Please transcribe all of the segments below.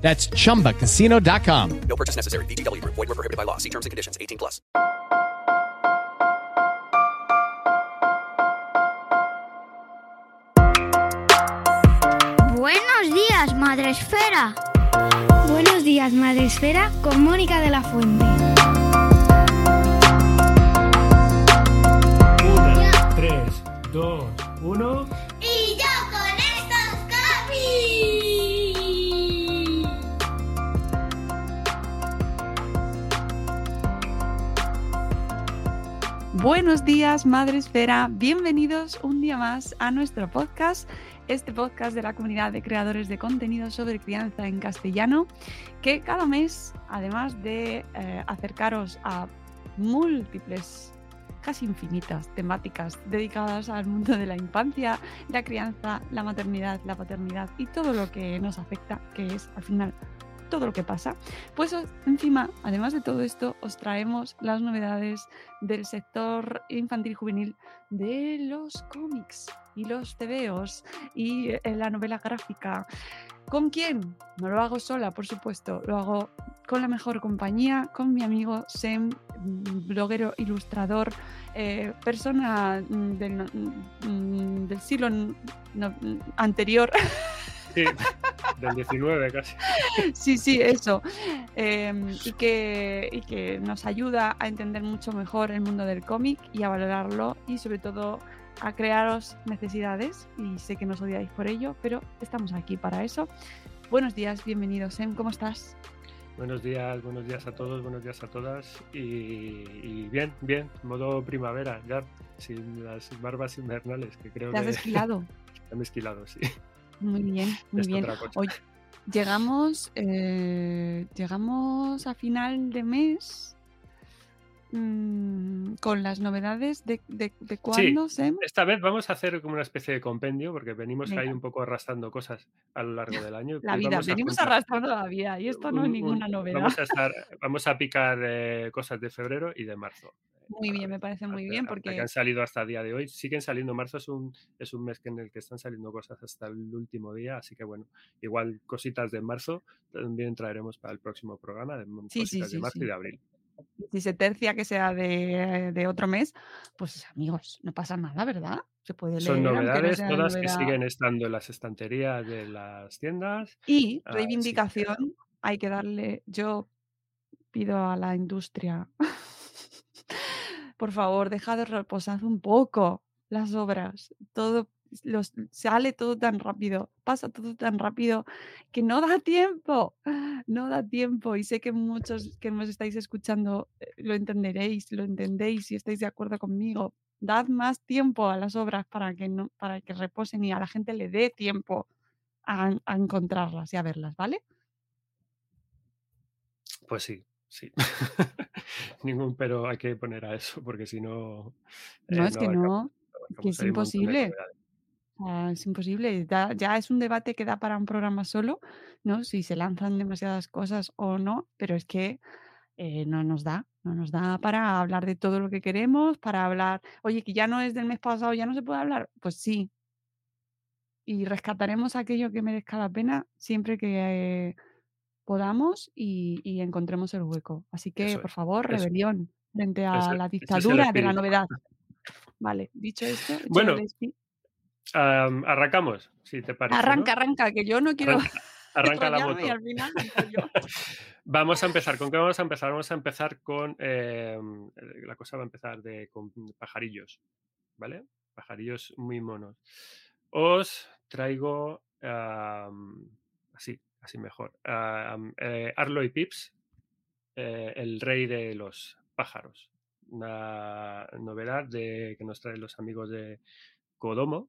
That's chumbacasino.com. No purchase necessary. VGW Group. Void where prohibited by law. See terms and conditions. 18 plus. Buenos días, Madre Esfera. Buenos días, Madre Esfera, con Mónica de la Fuente. Buenos días, Madre Esfera. Bienvenidos un día más a nuestro podcast, este podcast de la comunidad de creadores de contenido sobre crianza en castellano, que cada mes, además de eh, acercaros a múltiples, casi infinitas temáticas dedicadas al mundo de la infancia, la crianza, la maternidad, la paternidad y todo lo que nos afecta, que es al final todo lo que pasa. Pues encima, además de todo esto, os traemos las novedades del sector infantil y juvenil de los cómics y los tebeos y eh, la novela gráfica. ¿Con quién? No lo hago sola, por supuesto, lo hago con la mejor compañía, con mi amigo Sem, bloguero, ilustrador, eh, persona del, mm, del siglo anterior. Sí, del 19 casi. Sí, sí, eso. Em, y, que, y que nos ayuda a entender mucho mejor el mundo del cómic y a valorarlo y sobre todo a crearos necesidades. Y sé que nos odiáis por ello, pero estamos aquí para eso. Buenos días, bienvenidos, Em, ¿cómo estás? Buenos días, buenos días a todos, buenos días a todas. Y, y bien, bien, modo primavera, ya, sin las barbas invernales, que creo ¿Te has que esquilado? ya me he esquilado, sí. Muy bien, muy bien. Hoy llegamos, eh, llegamos a final de mes mm, con las novedades de, de, de cuándo, Sem. Esta vez vamos a hacer como una especie de compendio, porque venimos ahí un poco arrastrando cosas a lo largo del año. La vida, venimos juntar- arrastrando la vida y esto no es un- ninguna un- novedad. Vamos a, estar, vamos a picar eh, cosas de febrero y de marzo. Muy bien, me parece muy bien porque que han salido hasta el día de hoy. Siguen saliendo. Marzo es un, es un mes en el que están saliendo cosas hasta el último día. Así que bueno, igual cositas de marzo también traeremos para el próximo programa. De, Sí, sí, de sí, marzo sí. y de abril. Si se tercia que sea de, de otro mes, pues amigos, no pasa nada, ¿verdad? Se puede leer. Son no novedades todas que siguen estando en las estanterías de las tiendas. Y que- reivindicación, hay que darle, yo pido a la industria, por favor, dejad de reposar un poco las obras, todo los, sale todo tan rápido, pasa todo tan rápido que no da tiempo, no da tiempo y sé que muchos que nos estáis escuchando eh, lo entenderéis, lo entendéis y estáis de acuerdo conmigo. Dad más tiempo a las obras para que no, para que reposen y a la gente le dé tiempo a, a encontrarlas y a verlas, ¿vale? Pues sí, sí. Ningún pero hay que poner a eso, porque si no. No, eh, es que no, que es imposible. Ah, es imposible. da- ya es un debate que da para un programa solo, ¿no? Si se lanzan demasiadas cosas o no, pero es que eh, no nos da, no nos da para hablar de todo lo que queremos, para hablar, oye, que ya no es del mes pasado, ya no se puede hablar. Pues sí. Y rescataremos aquello que merezca la pena siempre que eh, podamos y, y encontremos el hueco. Así que, Eso por favor, eso- rebelión frente a la dictadura de la novedad. Vale, dicho esto, Bueno, arrancamos, si te parece. ¿no? arranca, arranca, que yo no quiero. Arranca. Arranca la moto. y al final entro yo. Vamos a empezar. ¿Con qué vamos a empezar? Vamos a empezar con. eh, la cosa va a empezar de, con pajarillos. ¿Vale? Pajarillos muy monos. Os traigo. así, así mejor. eh, Arlo y Pips, eh, el rey de los pájaros. Una novedad de, que nos traen los amigos de Kodomo.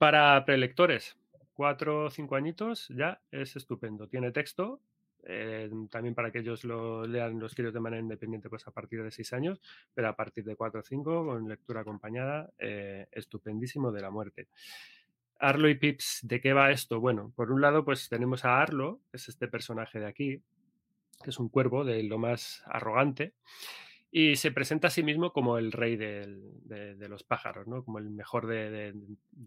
Para prelectores, cuatro o cinco añitos, ya es estupendo. Tiene texto, eh, también para que ellos lo lean los críos de manera independiente, pues a partir de seis años, pero a partir de cuatro o cinco, con lectura acompañada, eh, estupendísimo de la muerte. Arlo y Pips, ¿de qué va esto? Bueno, por un lado, pues tenemos a Arlo, que es este personaje de aquí, que es un cuervo de lo más arrogante, y se presenta a sí mismo como el rey de, los pájaros, ¿no? como el mejor de,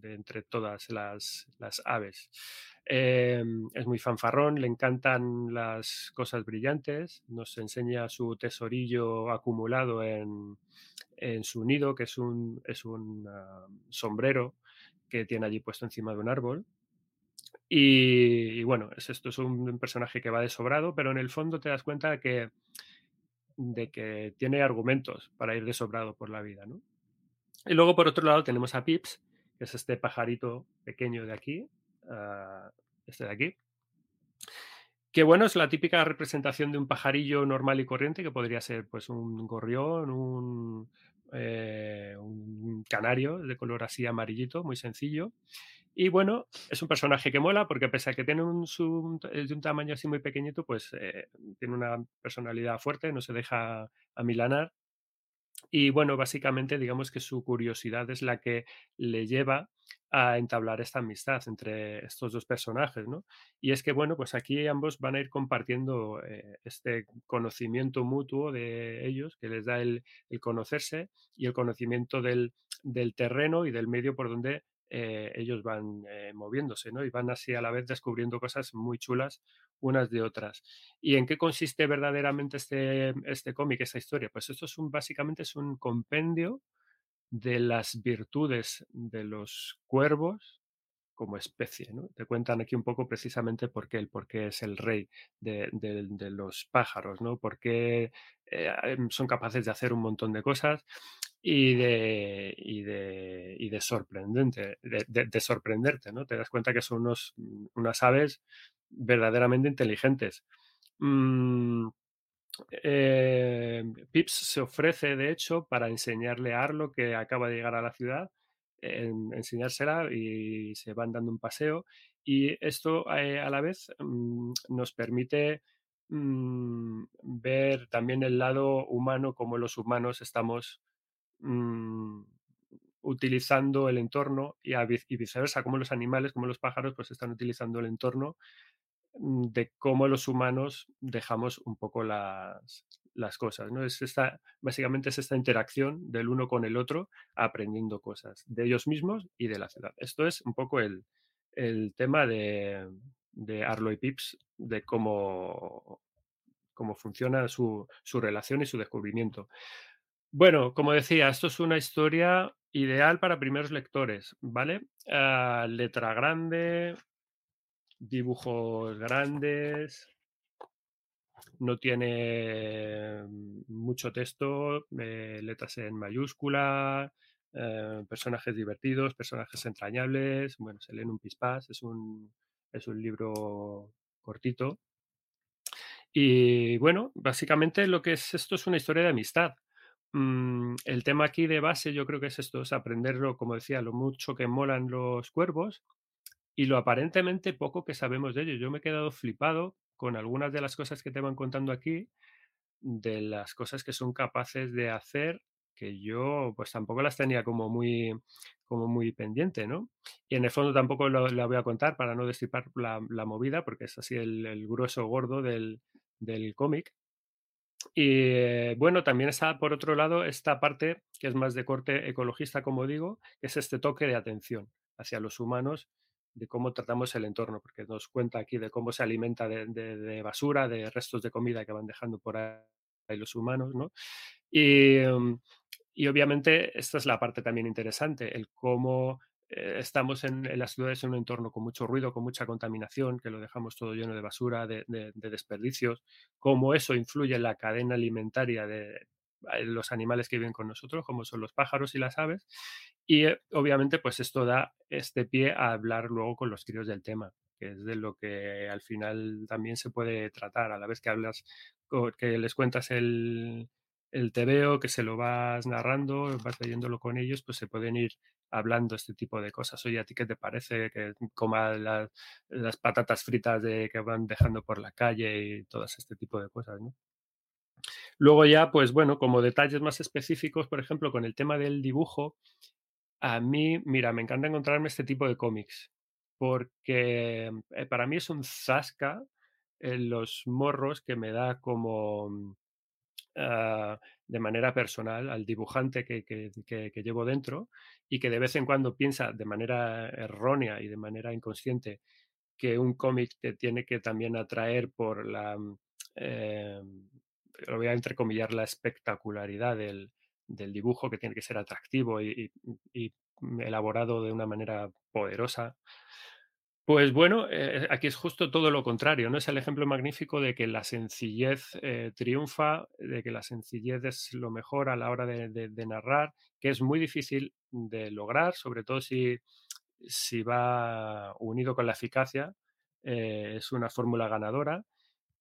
entre todas las, aves. Eh, es muy fanfarrón, le encantan las cosas brillantes, nos enseña su tesorillo acumulado en, su nido, que es un, un ah, sombrero que tiene allí puesto encima de un árbol. Y, bueno, es, esto es un personaje que va de sobrado, pero en el fondo te das cuenta que, de que tiene argumentos para ir de sobrado por la vida. ¿no? Y luego, por otro lado, tenemos a Pips, que es este pajarito pequeño de aquí, ah, este de aquí, que bueno, es la típica representación de un pajarillo normal y corriente, que podría ser pues un gorrión, un, eh, un canario de color así amarillito, muy sencillo. Y bueno, es un personaje que mola porque pese a que tiene un, su- de un tamaño así muy pequeñito, pues eh, tiene una personalidad fuerte, no se deja amilanar. Y bueno, básicamente digamos que su curiosidad es la que le lleva a entablar esta amistad entre estos dos personajes, ¿no? Y es que, bueno, pues aquí ambos van a ir compartiendo eh, este conocimiento mutuo de ellos, que les da el, el conocerse y el conocimiento del, del terreno y del medio por donde eh, ellos van eh, moviéndose, ¿no? Y van así a la vez descubriendo cosas muy chulas unas de otras. ¿Y en qué consiste verdaderamente este, este cómic, esta historia? Pues esto es un, básicamente es un compendio de las virtudes de los cuervos como especie. ¿no? Te cuentan aquí un poco precisamente por qué, el por qué es el rey de, los pájaros, ¿no? por qué eh, son capaces de hacer un montón de cosas y de, y de, y de sorprendente, de, de- de sorprenderte, ¿no? Te das cuenta que son unos, unas aves verdaderamente inteligentes. Mm, eh, Pips se ofrece, de hecho, para enseñarle a Arlo, que acaba de llegar a la ciudad, en- enseñársela y se van dando un paseo. Y esto eh, a la vez mm, nos permite mm, ver también el lado humano, como los humanos estamos mm, utilizando el entorno y, a y viceversa, como los animales, como los pájaros, pues están utilizando el entorno mm, de cómo los humanos dejamos un poco las, las cosas. ¿no? Es esta, básicamente es esta interacción del uno con el otro, aprendiendo cosas de ellos mismos y de la ciudad. Esto es un poco el, el tema de, de Arlo y Pips, de cómo, cómo funciona su, su relación y su descubrimiento. Bueno, como decía, esto es una historia ideal para primeros lectores, ¿vale? Ah, letra grande, dibujos grandes, no tiene mucho texto, eh, letras en mayúscula, eh, personajes divertidos, personajes entrañables, bueno, se leen un pispás, es un, es un libro cortito. Y bueno, básicamente lo que es esto es una historia de amistad. Mm, el tema aquí de base yo creo que es esto, es aprenderlo, como decía, lo mucho que molan los cuervos y lo aparentemente poco que sabemos de ellos. Yo me he quedado flipado con algunas de las cosas que te van contando aquí, de las cosas que son capaces de hacer que yo pues tampoco las tenía como muy como muy pendiente, ¿no? Y en el fondo tampoco la voy a contar para no destripar la, la movida, porque es así el, el grueso gordo del, del cómic. Y eh, bueno, también está por otro lado esta parte que es más de corte ecologista, como digo, es este toque de atención hacia los humanos, de cómo tratamos el entorno, porque nos cuenta aquí de cómo se alimenta de, de- de basura, de restos de comida que van dejando por ahí los humanos, ¿no? Y, em, y obviamente esta es la parte también interesante, el cómo eh, estamos en, las ciudades en un entorno con mucho ruido, con mucha contaminación, que lo dejamos todo lleno de basura, de, de, de desperdicios, cómo eso influye en la cadena alimentaria de los animales que viven con nosotros, como son los pájaros y las aves. Y eh, obviamente, pues esto da este pie a hablar luego con los críos del tema que es de lo que al final también se puede tratar, a la vez que hablas, que les cuentas el, el tebeo, que se lo vas narrando, vas leyéndolo con ellos, pues se pueden ir hablando este tipo de cosas. Oye, ¿a ti qué te parece que coma la, las patatas fritas de, que van dejando por la calle y todas este tipo de cosas, ¿no? Luego ya, pues bueno, como detalles más específicos, por ejemplo, con el tema del dibujo, a mí, mira, me encanta encontrarme este tipo de cómics porque eh, para mí es un zasca en los morros que me da como uh, de manera personal al dibujante que, que, que, llevo dentro y que de vez en cuando piensa de manera errónea y de manera inconsciente que un cómic te tiene que también atraer por la, eh, lo voy a entrecomillar, la espectacularidad del, del, dibujo, que tiene que ser atractivo y, y elaborado de una manera poderosa. Pues bueno, eh, aquí es justo todo lo contrario, ¿no? Es el ejemplo magnífico de que la sencillez eh, triunfa, de que la sencillez es lo mejor a la hora de, narrar, que es muy difícil de lograr, sobre todo si, si va unido con la eficacia. Eh, es una fórmula ganadora.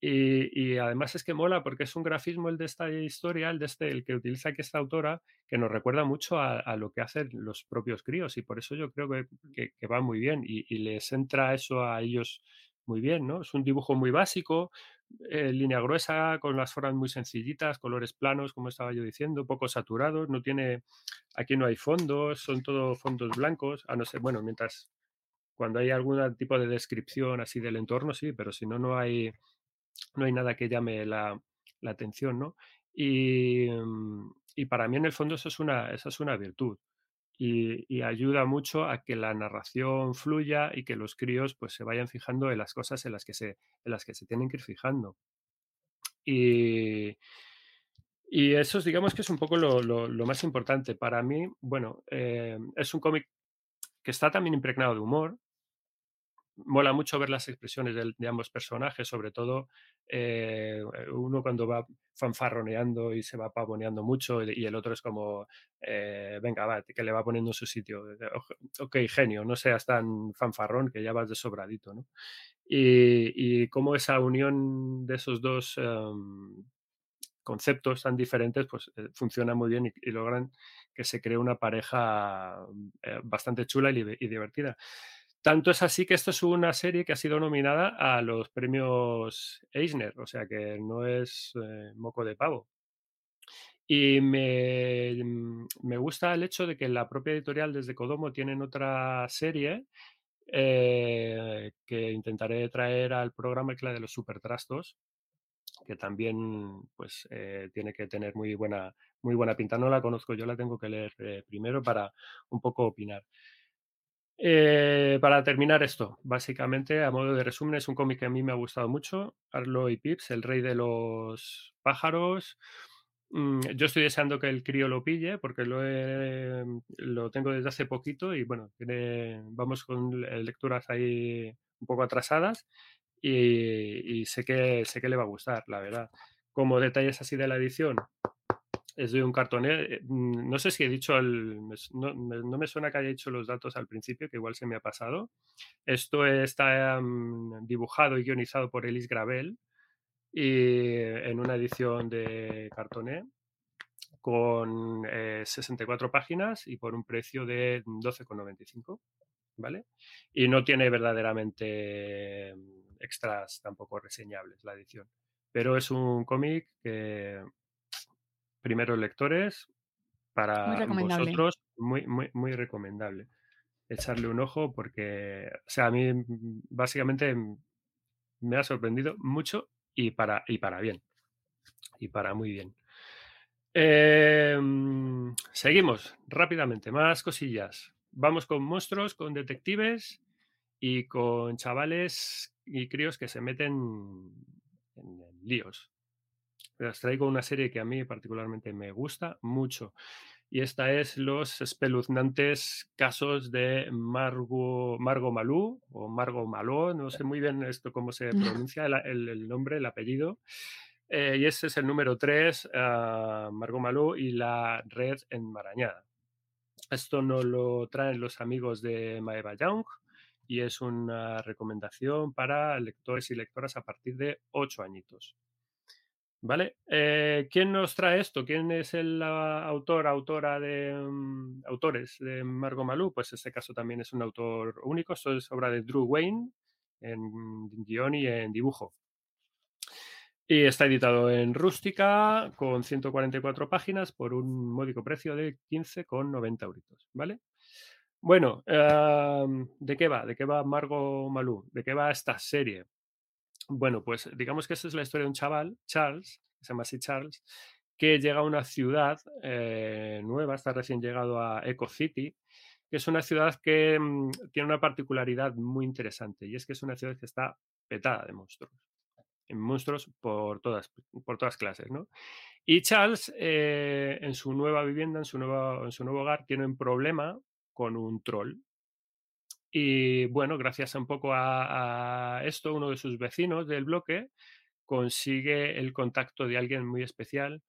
Y, además es que mola porque es un grafismo el de esta historia, el de este, el que utiliza aquí esta autora, que nos recuerda mucho a, lo que hacen los propios críos y por eso yo creo que, que, va muy bien y, les entra eso a ellos muy bien, ¿no? Es un dibujo muy básico, eh, línea gruesa, con las formas muy sencillitas, colores planos, como estaba yo diciendo, poco saturados, no tiene, aquí no hay fondos, son todo fondos blancos, a no ser, bueno, mientras cuando hay algún tipo de descripción así del entorno, sí, pero si no, no hay no hay nada que llame la, la atención, ¿no? Y, y, para mí en el fondo eso es una, esa es una virtud y, y, ayuda mucho a que la narración fluya y que los críos pues se vayan fijando en las cosas en las que se, en las que se tienen que ir fijando. Y, y eso es, digamos que es un poco lo, lo, lo más importante. Para mí, bueno, eh, es un cómic que está también impregnado de humor, mola mucho ver las expresiones de, ambos personajes, sobre todo eh, uno cuando va fanfarroneando y se va pavoneando mucho y, el otro es como, eh, venga, va, que le va poniendo en su sitio. Ok, genio, no seas tan fanfarrón que ya vas de sobradito. Y, y cómo esa unión de esos dos um, conceptos tan diferentes, pues eh, funciona muy bien y, logran que se cree una pareja bastante chula y divertida. Tanto es así que esto es una serie que ha sido nominada a los premios Eisner, o sea que no es eh, moco de pavo. Y me, me, gusta el hecho de que la propia editorial desde Kodomo tienen otra serie eh, que intentaré traer al programa, que es la de los supertrastos, que también pues eh, tiene que tener muy buena, muy buena pinta. No la conozco, yo la tengo que leer primero para un poco opinar. Eh, para terminar esto, básicamente, a modo de resumen, es un cómic que a mí me ha gustado mucho, Arlo y Pips, el rey de los pájaros. Mm, yo estoy deseando que el crío lo pille porque lo, he, lo tengo desde hace poquito y bueno, vamos con lecturas ahí un poco atrasadas y, y sé, que, sé que le va a gustar, la verdad. Como detalles así de la edición, es de un cartoné. Mm, no sé si he dicho, el, no, no, me suena que haya dicho los datos al principio, que igual se me ha pasado. Esto está um, dibujado y guionizado por Elis Gravel y en una edición de cartoné con eh, 64 páginas y por un precio de 12,95. ¿Vale? Y no tiene verdaderamente extras tampoco reseñables la edición. Pero es un cómic que primeros lectores, para muy vosotros, muy, muy, muy recomendable. Echarle un ojo porque, o sea, a mí básicamente me ha sorprendido mucho y para, y para bien. Y para muy bien. Eh, seguimos rápidamente, más cosillas. Vamos con monstruos, con detectives y con chavales y críos que se meten en, en líos os traigo una serie que a mí particularmente me gusta mucho y esta es los espeluznantes casos de Margo, Margo Malú o Margo Maló, no sé muy bien esto cómo se pronuncia el, el- el nombre, el apellido. Eh, y ese es el número 3, Margo Malú y la red enmarañada. Esto nos lo traen los amigos de Maeva Young y es una recomendación para lectores y lectoras a partir de 8 añitos. ¿Vale? Eh, ¿Quién nos trae esto? ¿Quién es el ah, autor, autora de mm, autores de Margot Malú? Pues este caso también es un autor único. Esto es obra de Drew Wayne en guion y en dibujo. Y está editado en rústica con 144 páginas por un módico precio de 15,90 euritos, ¿vale? Bueno, em, ¿de qué va? ¿De qué va Margot Malú? ¿De qué va esta serie? Bueno, pues digamos que esa es la historia de un chaval, Charles, se llama así Charles, que llega a una ciudad eh, nueva, está recién llegado a Eco City, que es una ciudad que mm, tiene una particularidad muy interesante y es que es una ciudad que está petada de monstruos. Monstruos por todas, por todas clases, ¿no? Y Charles, eh, en su nueva vivienda, en su, en su nuevo hogar, tiene un problema con un troll. Y bueno, gracias un poco a, esto, uno de sus vecinos del bloque consigue el contacto de alguien muy especial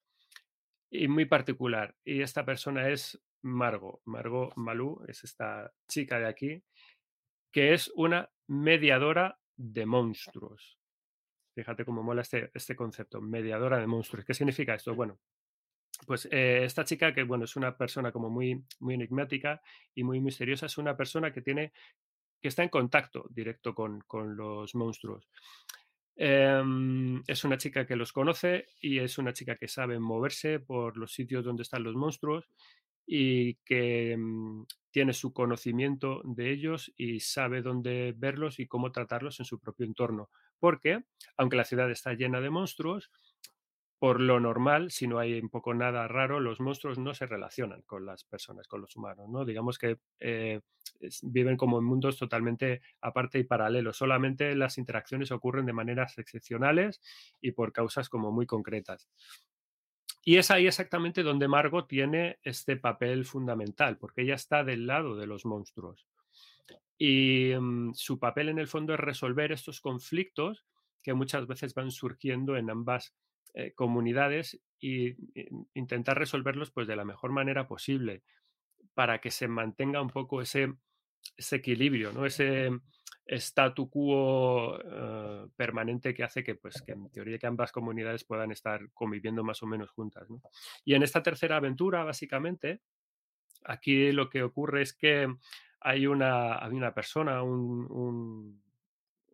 y muy particular. Y esta persona es Margot. Margot Malú es esta chica de aquí, que es una mediadora de monstruos. Fíjate cómo mola este, este concepto, mediadora de monstruos. ¿Qué significa esto? Bueno, pues eh, esta chica, que bueno, es una persona como muy, muy enigmática y muy misteriosa, es una persona que tiene, que está en contacto directo con, con los monstruos. Em, es una chica que los conoce y es una chica que sabe moverse por los sitios donde están los monstruos y que mm, tiene su conocimiento de ellos y sabe dónde verlos y cómo tratarlos en su propio entorno. Porque, aunque la ciudad está llena de monstruos, por lo normal, si no hay un poco nada raro, los monstruos no se relacionan con las personas, con los humanos, ¿no? Digamos que eh, viven como en mundos totalmente aparte y paralelos. Solamente las interacciones ocurren de maneras excepcionales y por causas como muy concretas. Y es ahí exactamente donde Margot tiene este papel fundamental, porque ella está del lado de los monstruos. Y mm, su papel en el fondo es resolver estos conflictos que muchas veces van surgiendo en ambas eh, comunidades eh, intentar resolverlos pues de la mejor manera posible para que se mantenga un poco ese, ese equilibrio, ¿no? ese statu quo eh, permanente que hace que, pues, que en teoría que ambas comunidades puedan estar conviviendo más o menos juntas. Y en esta tercera aventura, básicamente, aquí lo que ocurre es que hay una, hay una persona, un-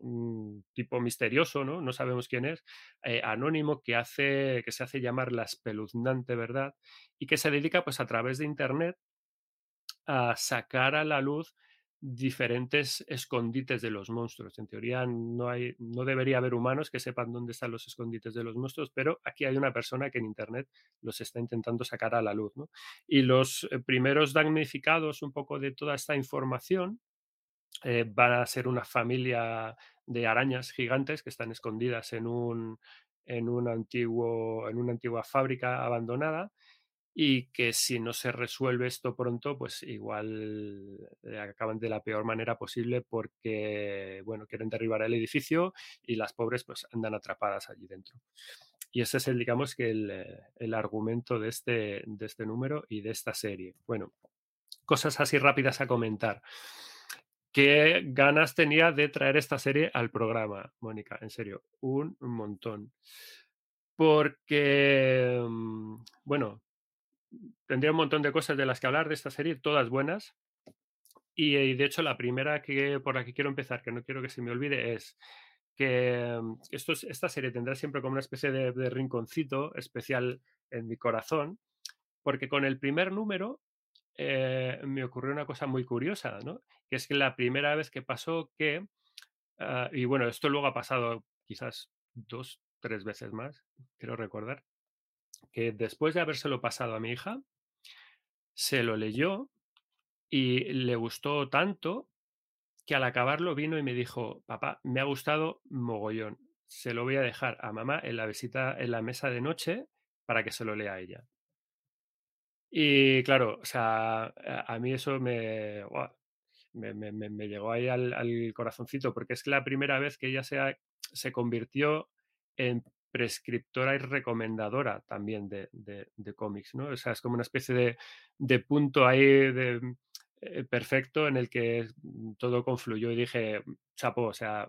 un tipo misterioso, ¿no? No sabemos quién es, eh, anónimo, que, hace, que se hace llamar la espeluznante verdad y que se dedica, pues, a través de Internet a sacar a la luz diferentes escondites de los monstruos. En teoría no, hay, no debería haber humanos que sepan dónde están los escondites de los monstruos, pero aquí hay una persona que en Internet los está intentando sacar a la luz. ¿no? Y los eh, primeros damnificados un poco de toda esta información eh, van a ser una familia de arañas gigantes que están escondidas en un, en un antiguo, en una antigua fábrica abandonada y que si no se resuelve esto pronto, pues igual eh, acaban de la peor manera posible porque, bueno, quieren derribar el edificio y las pobres pues andan atrapadas allí dentro. Y ese es el, digamos que el, eh, el argumento de este, de este número y de esta serie. Bueno, cosas así rápidas a comentar. ¿Qué ganas tenía de traer esta serie al programa, Mónica? En serio, un montón. Porque, mm, bueno, tendría un montón de cosas de las que hablar de esta serie, todas buenas. Y, de hecho, la primera que por la que quiero empezar, que no quiero que se me olvide, es que mm, esto es- esta serie tendrá siempre como una especie de, de rinconcito especial en mi corazón, porque con el primer número eh, me ocurrió una cosa muy curiosa, ¿no? Que es que la primera vez que pasó que, ah, y bueno, esto luego ha pasado quizás dos, tres veces más, quiero recordar, que después de habérselo pasado a mi hija, se lo leyó y le gustó tanto que al acabarlo vino y me dijo, papá, me ha gustado mogollón, se lo voy a dejar a mamá en la visita en la mesa de noche para que se lo lea a ella. Y claro, o sea, a, mí eso me, me, me- llegó ahí al, corazoncito, porque es la primera vez que ella se, ha- se convirtió en prescriptora y recomendadora también de, de- cómics, ¿no? O sea, es como una especie de, de punto ahí de, eh, perfecto en el que mm, todo confluyó y dije, chapo, o sea,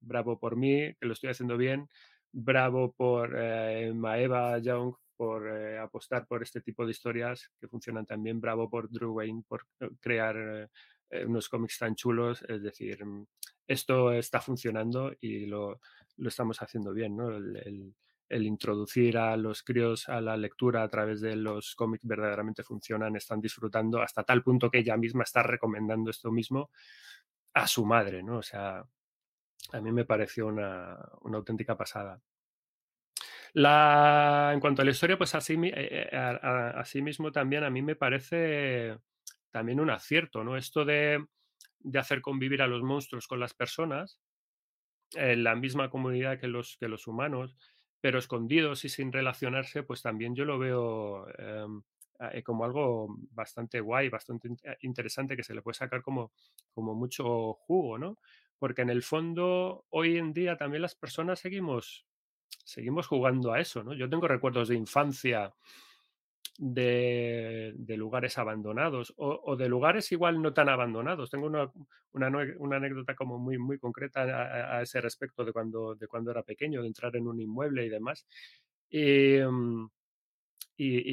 bravo por mí, que lo estoy haciendo bien, bravo por eh, Maeva Young por eh, apostar por este tipo de historias que funcionan también, bravo por Drew Wayne por eh, crear eh, unos cómics tan chulos, es decir, mm, esto está funcionando y lo, lo estamos haciendo bien, ¿no? El introducir a los críos a la lectura a través de los cómics verdaderamente funcionan, están disfrutando hasta tal punto que ella misma está recomendando esto mismo a su madre, ¿no? O sea, a mí me pareció una, una auténtica pasada. La, en cuanto a la historia, pues así, eh, eh, a- asimismo también a mí me parece también un acierto, ¿no? Esto de, de hacer convivir a los monstruos con las personas en la misma comunidad que los, que los humanos, pero escondidos y sin relacionarse, pues también yo lo veo em, eh, como algo bastante guay, bastante eh, interesante que se le puede sacar como, como mucho jugo, ¿no? Porque en el fondo, hoy en día también las personas seguimos, seguimos jugando a eso, ¿no? Yo tengo recuerdos de infancia de, lugares abandonados o, o de lugares igual no tan abandonados. Tengo una, una, anécdota como muy, muy concreta a, ese respecto de cuando, de cuando era pequeño, de entrar en un inmueble y demás. Y, mm,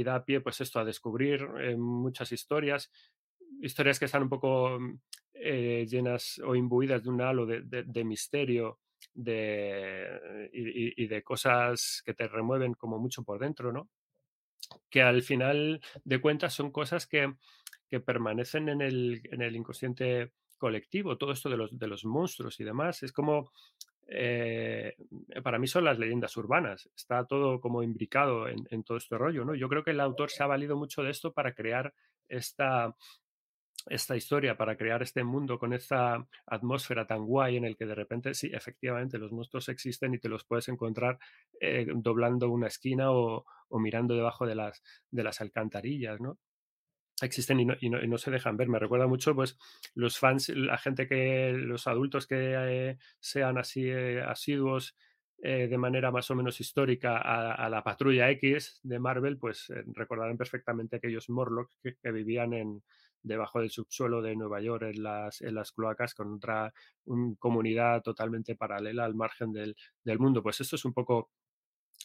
da pie, pues esto, a descubrir eh, muchas historias, historias que están un poco mm, eh, llenas o imbuidas de un halo de misterio de, y, de cosas que te remueven como mucho por dentro, ¿no? que al final de cuentas son cosas que, que permanecen en el, en el inconsciente colectivo, todo esto de los, de los monstruos y demás. Es como, eh, para mí son las leyendas urbanas, está todo como imbricado en, en todo este rollo, ¿no? Yo creo que el autor se ha valido mucho de esto para crear esta, esta historia, para crear este mundo con esta atmósfera tan guay en el que de repente, sí, efectivamente, los monstruos existen y te los puedes encontrar eh, doblando una esquina o, mirando debajo de las, de las alcantarillas, ¿no? existen y no, y no- se dejan ver. Me recuerda mucho, pues, los fans, la gente que, los adultos que eh, sean así eh, asiduos de manera más o menos histórica a, la Patrulla X de Marvel, pues recordarán perfectamente aquellos Morlocks que, que vivían en debajo del subsuelo de Nueva York en las, en las cloacas con otra un- comunidad totalmente paralela al margen del, del mundo. Pues esto es un poco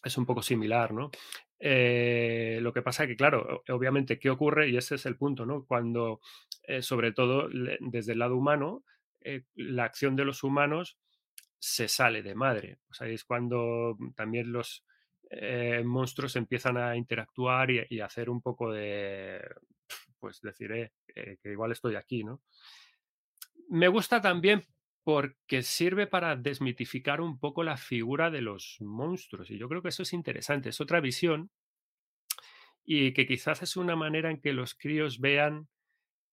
es un poco similar, ¿no? Eh, lo que pasa que, claro, obviamente, ¿qué ocurre? Y ese es el punto, ¿no? Cuando, eh, sobre todo desde el lado humano, eh, la acción de los humanos se sale de madre. O sea, es cuando también los monstruos empiezan a interactuar y, y hacer un poco de, pues decir, eh, eh, que igual estoy aquí, ¿no? Me gusta también porque sirve para desmitificar un poco la figura de los monstruos y yo creo que eso es interesante, es otra visión y que quizás es una manera en que los críos vean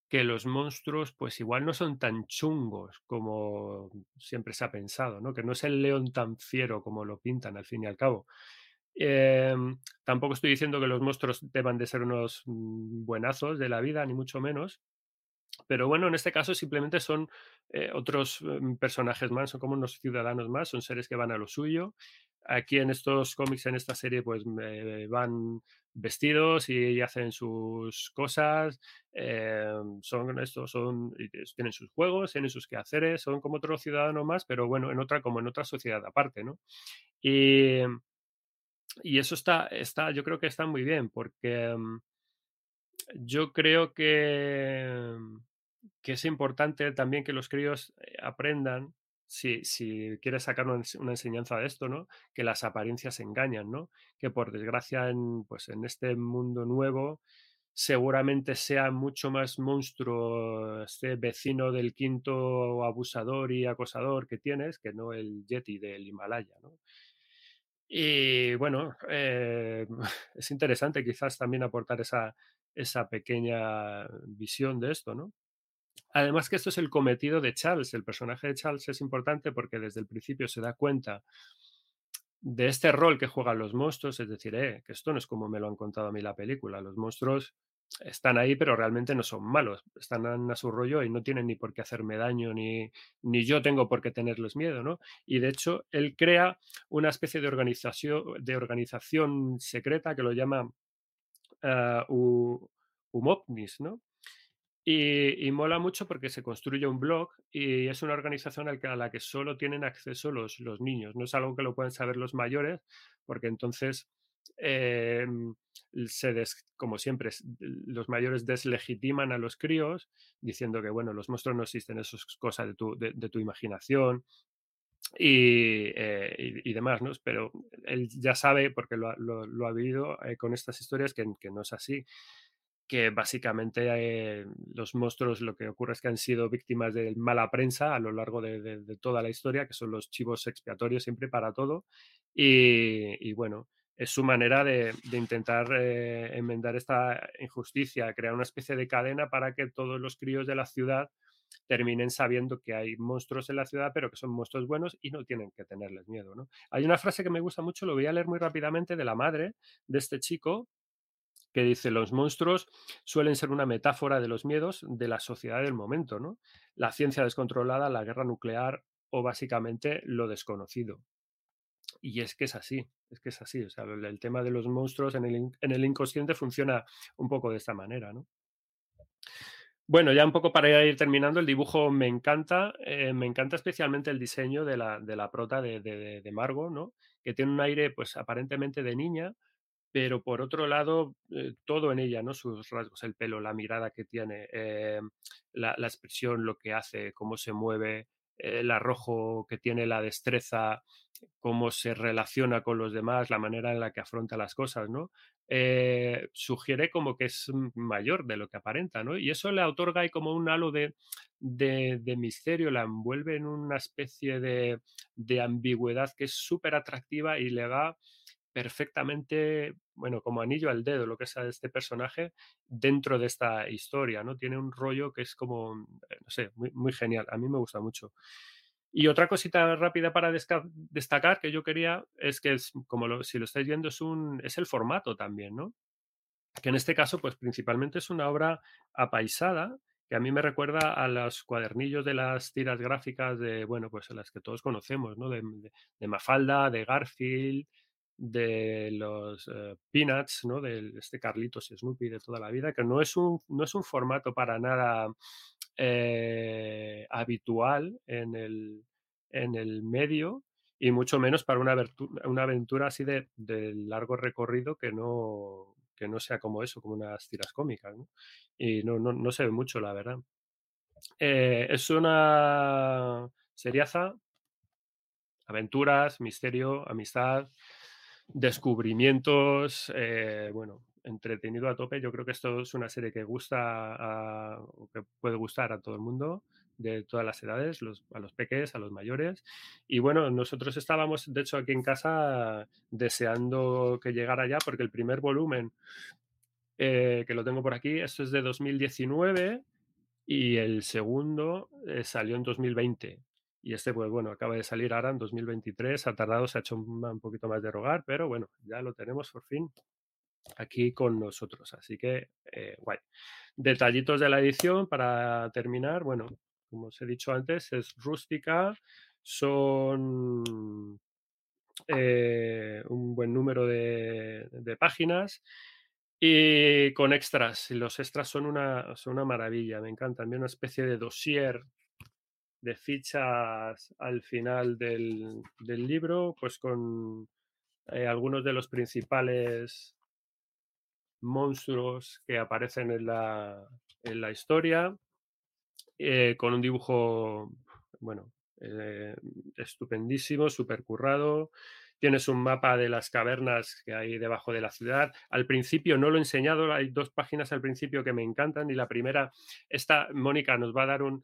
que los monstruos pues igual no son tan chungos como siempre se ha pensado, ¿no? Que no es el león tan fiero como lo pintan al fin y al cabo. Em, tampoco estoy diciendo que los monstruos deban de ser unos mm, buenazos de la vida, ni mucho menos, pero bueno, en este caso simplemente son eh, otros em, personajes más, son como unos ciudadanos más, son seres que van a lo suyo. Aquí en estos cómics, en esta serie, pues van vestidos y hacen sus cosas, eh, son estos, son, tienen sus juegos, tienen sus quehaceres, son como otro ciudadano más, pero bueno, en otra, como en otra sociedad aparte, ¿no? Y, y eso está, está, yo creo que está muy bien, porque em, yo creo que, que es importante también que los críos eh, aprendan, si, si quieres sacar una, una enseñanza de esto, ¿no? Que las apariencias engañan, ¿no? Que por desgracia en, pues en este mundo nuevo seguramente sea mucho más monstruo este vecino del quinto abusador y acosador que tienes que no el Yeti del Himalaya, ¿no? Y bueno, eh, es interesante quizás también aportar esa, esa pequeña visión de esto, ¿no? Además que esto es el cometido de Charles. El personaje de Charles es importante porque desde el principio se da cuenta de este rol que juegan los monstruos, es decir, eh, que esto no es como me lo han contado a mí la película. Los monstruos están ahí, pero realmente no son malos. Están a su rollo y no tienen ni por qué hacerme daño, ni, ni yo tengo por qué tenerles miedo, ¿no? Y de hecho, él crea una especie de organización, de organización secreta que lo llama uh, Umopnis, ¿no? Y, mola mucho porque se construye un blog y es una organización a la que solo tienen acceso los, los niños. No es algo que lo pueden saber los mayores, porque entonces em, se como siempre, los mayores deslegitiman a los críos diciendo que, bueno, los monstruos no existen, eso es cosa de tu, de, tu imaginación eh, y, y, demás, ¿no? Pero él ya sabe, porque lo, lo, ha vivido eh, con estas historias, que, que, no es así que básicamente eh, los monstruos lo que ocurre es que han sido víctimas de mala prensa a lo largo de, toda la historia, que son los chivos expiatorios siempre para todo. Y, bueno, es su manera de, intentar eh, enmendar esta injusticia, crear una especie de cadena para que todos los críos de la ciudad terminen sabiendo que hay monstruos en la ciudad, pero que son monstruos buenos y no tienen que tenerles miedo. ¿no? Hay una frase que me gusta mucho, lo voy a leer muy rápidamente, de la madre de este chico, que dice, los monstruos suelen ser una metáfora de los miedos de la sociedad del momento, ¿no? La ciencia descontrolada, la guerra nuclear o básicamente lo desconocido. Y es que es así, es que es así. O sea, el, tema de los monstruos en el, inconsciente funciona un poco de esta manera, ¿no? Bueno, ya un poco para ir terminando, el dibujo me encanta, eh, me encanta especialmente el diseño de la, de la prota de, de, Margot, ¿no? Que tiene un aire, pues aparentemente de niña, pero por otro lado, eh, todo en ella, ¿no? Sus rasgos, el pelo, la mirada que tiene, eh, la, expresión, lo que hace, cómo se mueve, el arrojo que tiene, la destreza, cómo se relaciona con los demás, la manera en la que afronta las cosas, ¿no? Eh, sugiere como que es mayor de lo que aparenta, ¿no? Y eso le otorga ahí como un halo de, de, misterio, la envuelve en una especie de, de ambigüedad que es súper atractiva y le da perfectamente, bueno, como anillo al dedo lo que es este personaje dentro de esta historia, ¿no? Tiene un rollo que es como, eh, no sé, muy, genial. A mí me gusta mucho. Y otra cosita rápida para destacar que yo quería es que, es, como si lo estáis viendo, es, un, es el formato también, ¿no? Que en este caso, pues principalmente es una obra apaisada, que a mí me recuerda a los cuadernillos de las tiras gráficas de, bueno, pues las que todos conocemos, ¿no? De Mafalda, de Garfield, de los eh, Peanuts, ¿no? De este Carlitos y Snoopy de toda la vida, que no es un, no es un formato para nada eh, habitual en el, en el medio y mucho menos para una, una aventura así de, largo recorrido que no, que no sea como eso, como unas tiras cómicas. ¿no? Y no, no, no, se ve mucho, la verdad. Eh, es una seriaza, aventuras, misterio, amistad, descubrimientos, eh, bueno, entretenido a tope. Yo creo que esto es una serie que gusta que puede gustar a todo el mundo de todas las edades, a los peques, a los mayores. Y bueno, nosotros estábamos, de hecho, aquí en casa deseando que llegara ya, porque el primer volumen, eh, que lo tengo por aquí, esto es de 2019 y el segundo eh, salió en 2020. Y este, pues bueno, acaba de salir ahora en 2023, ha tardado, se ha hecho un, poquito más de rogar, pero bueno, ya lo tenemos por fin aquí con nosotros. Así que, eh, guay. Detallitos de la edición para terminar, bueno, como os he dicho antes, es rústica, son eh, un buen número de, páginas y con extras. Los extras son una, son una maravilla, me encantan. También una especie de dossier de fichas al final del, libro, pues con eh, algunos de los principales monstruos que aparecen en la, en la historia, eh, con un dibujo, bueno, eh, estupendísimo, súper currado. Tienes un mapa de las cavernas que hay debajo de la ciudad. Al principio no lo he enseñado, hay dos páginas al principio que me encantan y la primera, esta Mónica nos va a dar un,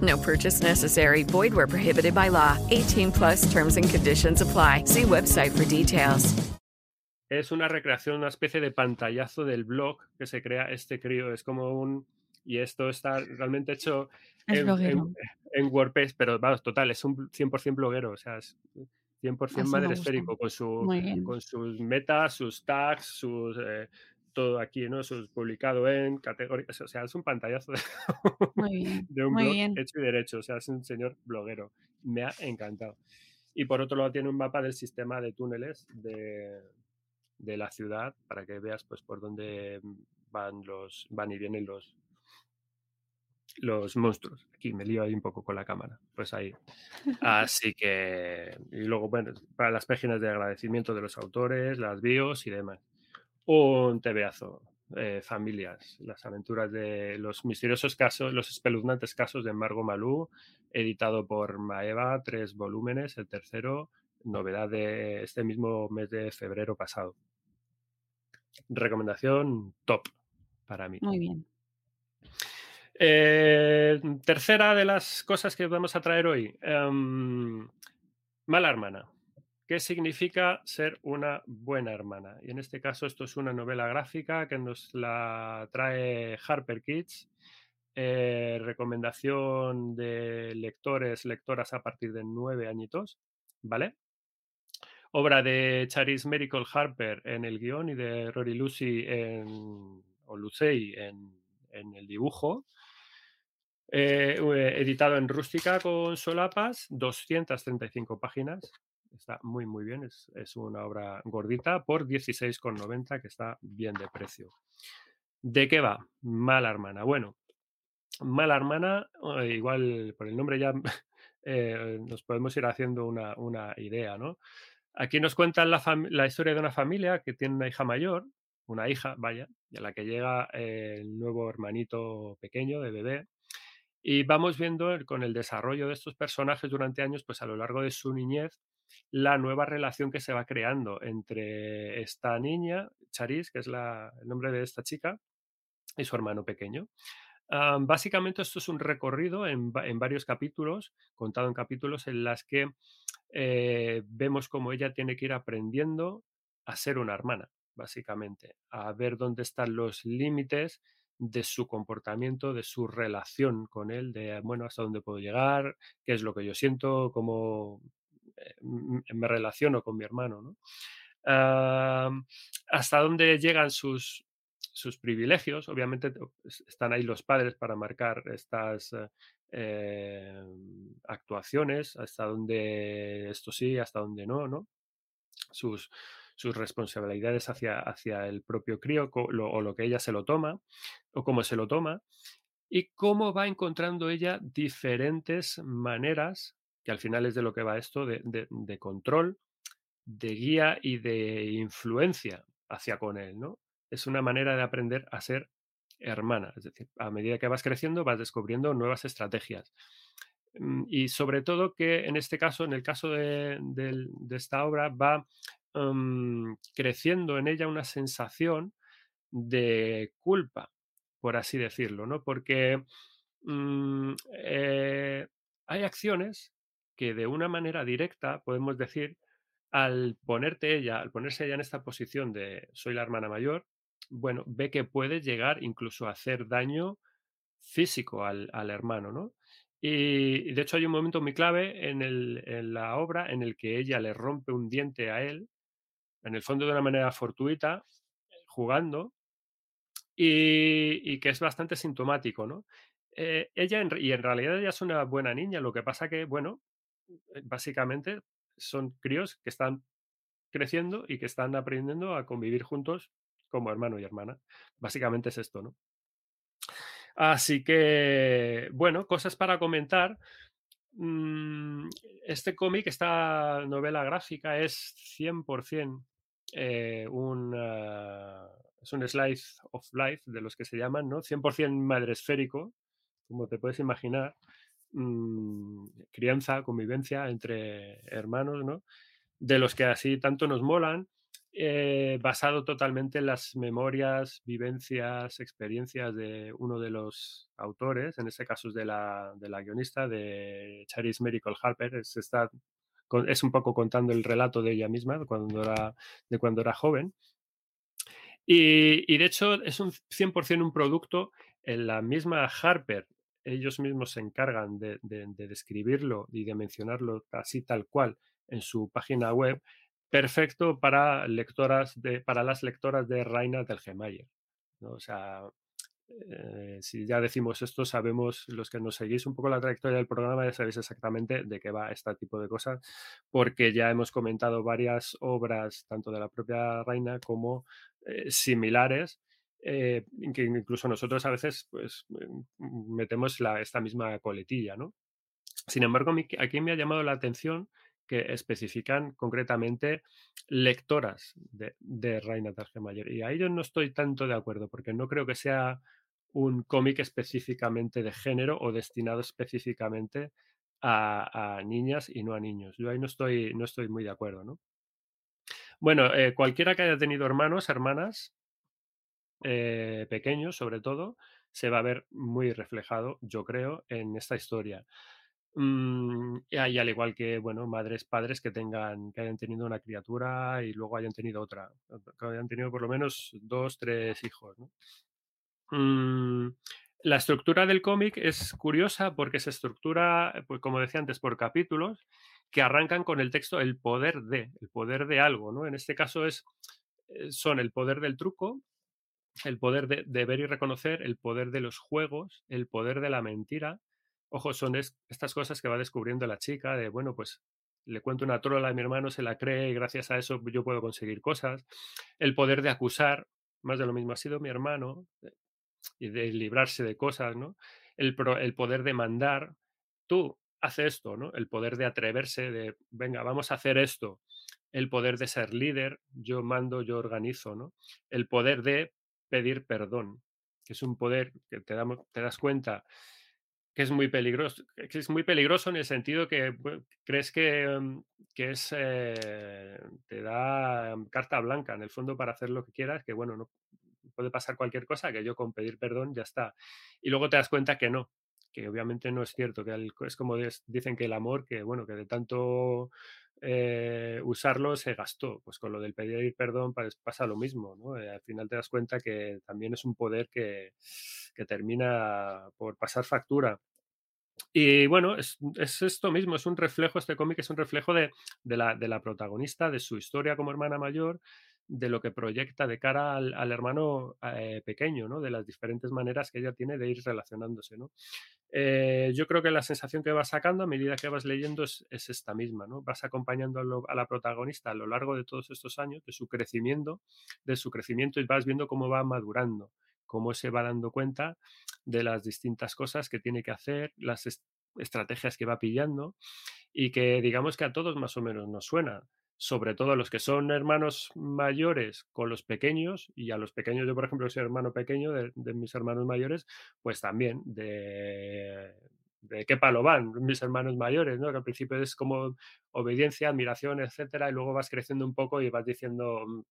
No purchase necessary. Void where prohibited by law. 18 plus terms and conditions apply. See website for details. Es una recreación, una especie de pantallazo del blog que se crea este crío. Es como un... Y esto está realmente hecho Es en, en- en WordPress, pero vamos, total, es un 100% bloguero, o sea, es 100% Así madre esférico, con, su, con sus metas, sus tags, sus... eh, todo aquí, ¿no? Sus publicado en categorías, o sea, es un pantallazo de, Muy bien. de un Muy blog bien. hecho y derecho, o sea, es un señor bloguero. Me ha encantado. Y por otro lado tiene un mapa del sistema de túneles de, de la ciudad para que veas pues por dónde van los van y vienen los los monstruos. Aquí me lío ahí un poco con la cámara. Pues ahí. Así que y luego bueno, para las páginas de agradecimiento de los autores, las bios y demás. Un tebeazo. eh, familias, las aventuras de los misteriosos casos, los espeluznantes casos de Margot Malou, editado por Maeva, tres volúmenes, el tercero, novedad de este mismo mes de febrero pasado. Recomendación top para mí. Muy bien. Eh, tercera de las cosas que vamos a traer hoy. em, mala hermana. ¿Qué significa ser una buena hermana? Y en este caso esto es una novela gráfica que nos la trae Harper Kids. eh, recomendación de lectores, lectoras a partir de nueve añitos, ¿vale? Obra de Charis Miracle Harper en el guion y de Rory Lucy en, o Lucey en, en el dibujo. Eh, eh, editado en rústica con solapas, 235 páginas. Está muy, muy bien. Es, es una obra gordita por 16,90 que está bien de precio. ¿De qué va? Mala hermana. Bueno, Mala hermana, eh, igual por el nombre ya eh, nos podemos ir haciendo una, una idea, ¿no? Aquí nos cuentan la, la historia de una familia que tiene una hija mayor, una hija, vaya, y a la que llega eh, el nuevo hermanito pequeño de bebé. Y vamos viendo con el desarrollo de estos personajes durante años, pues a lo largo de su niñez, la nueva relación que se va creando entre esta niña, Charis, que es la- el nombre de esta chica, y su hermano pequeño. Ah, básicamente esto es un recorrido en, en varios capítulos, contado en capítulos en las que eh, vemos cómo ella tiene que ir aprendiendo a ser una hermana, básicamente, a ver dónde están los límites de su comportamiento, de su relación con él, de, bueno, hasta dónde puedo llegar, qué es lo que yo siento, cómo eh, me relaciono con mi hermano, ¿no? Ah, hasta dónde llegan sus, sus privilegios. Obviamente te- es- están ahí los padres para marcar estas eh, actuaciones, hasta dónde esto sí, hasta dónde no, ¿no? Sus, sus responsabilidades hacia, hacia el propio crío o lo que ella se lo toma o cómo se lo toma y cómo va encontrando ella diferentes maneras, que al final es de lo que va esto, de, de- control, de guía y de influencia hacia con él, ¿no? Es una manera de aprender a ser hermana, es decir, a medida que vas creciendo vas descubriendo nuevas estrategias. Mm, Y sobre todo que en este caso, en el caso de, de esta obra, va mm, creciendo en ella una sensación de culpa, por así decirlo, ¿no? Porque mm, eh, hay acciones que de una manera directa, podemos decir, al ponerte ella, al ponerse ella en esta posición de soy la hermana mayor, bueno, ve que puede llegar incluso a hacer daño físico al, hermano, ¿no? Y, de hecho hay un momento muy clave en la obra en el que ella le rompe un diente a él, en el fondo de una manera fortuita, jugando, y, que es bastante sintomático, ¿no? Eh, ella, y en realidad ella es una buena niña, lo que pasa que, bueno, eh, básicamente son críos que están creciendo y que están aprendiendo a convivir juntos como hermano y hermana. Básicamente es esto, ¿no? Así que, bueno, cosas para comentar. Mm, Este cómic, esta novela gráfica es 100% eh, un, ah, es un slice of life de los que se llaman, ¿no? 100% madresférico, como te puedes imaginar. Mm, crianza, convivencia entre hermanos, ¿no? De los que así tanto nos molan. eh, basado totalmente en las memorias, vivencias, experiencias de uno de los autores, en este caso es de la, de la guionista, de Charis Miracle Harper, es, con- es un poco contando el relato de ella misma, de cuando era, de cuando era joven. Y, y de hecho es un 100% un producto en la misma Harper. Ellos mismos se encargan de, de- de describirlo y de mencionarlo así tal cual en su página web. Perfecto para lectoras de, para las lectoras de Raina Telgemeier. ¿no? O sea, eh, si ya decimos esto, sabemos, los que nos seguís un poco la trayectoria del programa, ya sabéis exactamente de qué va este tipo de cosas, porque ya hemos comentado varias obras, tanto de la propia Reina como eh, similares, eh, que incluso nosotros a veces pues, mm, metemos esta misma coletilla, ¿no? Sin embargo, aquí me ha llamado la atención que especifican concretamente lectoras de, de Reina Targemayer. Y ahí yo no estoy tanto de acuerdo, porque no creo que sea un cómic específicamente de género o destinado específicamente a, niñas y no a niños. Yo ahí no estoy, no estoy muy de acuerdo, ¿no? Bueno, eh, cualquiera que haya tenido hermanos, hermanas, eh, pequeños sobre todo, se va a ver muy reflejado, yo creo, en esta historia. Mm, y al igual que, bueno, madres, padres que tengan, que hayan tenido una criatura y luego hayan tenido otra, que hayan tenido por lo menos dos, tres hijos, ¿no? Mm, la estructura del cómic es curiosa porque se estructura, pues como decía antes, por capítulos que arrancan con el texto el poder de, el poder de algo, ¿no? En este caso es, eh, son el poder del truco, el poder de, ver y reconocer, el poder de los juegos, el poder de la mentira. Ojo, son es- estas cosas que va descubriendo la chica de, bueno, pues le cuento una trola a mi hermano, se la cree y gracias a eso yo puedo conseguir cosas. El poder de acusar, más de lo mismo, ha sido mi hermano, eh, y de librarse de cosas, ¿no? El, pro- el poder de mandar, tú, haz esto, ¿no? El poder de atreverse, de, venga, vamos a hacer esto. El poder de ser líder, yo mando, yo organizo, ¿no? El poder de pedir perdón, que es un poder que te, damos- te das cuenta que es muy peligroso, que es muy peligroso en el sentido que crees que, mm, que es eh, te da carta blanca en el fondo para hacer lo que quieras, que bueno, no puede pasar cualquier cosa, que yo con pedir perdón ya está. Y luego te das cuenta que no, que obviamente no es cierto, que el- es como dicen que el amor, que bueno, que de tanto eh, usarlo se gastó. Pues con lo del pedir perdón pues, pasa lo mismo, ¿no? Eh, al final te das cuenta que también es un poder que, que termina por pasar factura. Y bueno, es, es esto mismo, es un reflejo, este cómic es un reflejo de, de la, de la protagonista, de su historia como hermana mayor, de lo que proyecta de cara al, al hermano eh, pequeño, ¿no? De las diferentes maneras que ella tiene de ir relacionándose, ¿no? Eh, yo creo que la sensación que vas sacando a medida que vas leyendo es, es esta misma, ¿no? Vas acompañando a, la protagonista a lo largo de todos estos años, de su crecimiento, de su crecimiento y vas viendo cómo va madurando, cómo se va dando cuenta de las distintas cosas que tiene que hacer, las est- estrategias que va pillando y que digamos que a todos más o menos nos suena, sobre todo a los que son hermanos mayores con los pequeños y a los pequeños, yo por ejemplo soy hermano pequeño de, mis hermanos mayores, pues también de, qué palo van mis hermanos mayores, ¿no? que al principio es como obediencia, admiración, etcétera, y luego vas creciendo un poco y vas diciendo, "Mm,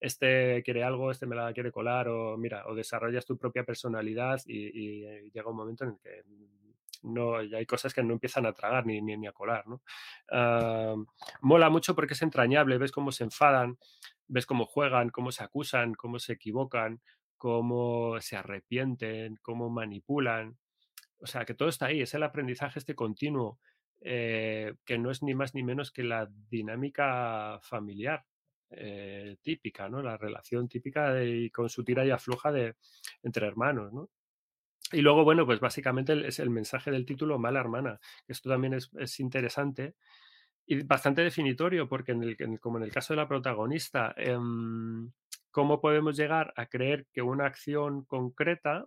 este quiere algo, este me la quiere colar, o mira, o desarrollas tu propia personalidad y, y, eh, llega un momento en el que no, ya hay cosas que no empiezan a tragar ni, ni, ni a colar, ¿no? Ah, mola mucho porque es entrañable, ves cómo se enfadan, ves cómo juegan, cómo se acusan, cómo se equivocan, cómo se arrepienten, cómo manipulan. O sea, que todo está ahí, es el aprendizaje este continuo, eh, que no es ni más ni menos que la dinámica familiar eh, típica, ¿no? La relación típica de, y con su tira y afloja de, entre hermanos, ¿no? Y luego, bueno, pues básicamente es el mensaje del título Mala Hermana. Esto también es, es interesante y bastante definitorio, porque en el, como en el caso de la protagonista, em, ¿cómo podemos llegar a creer que una acción concreta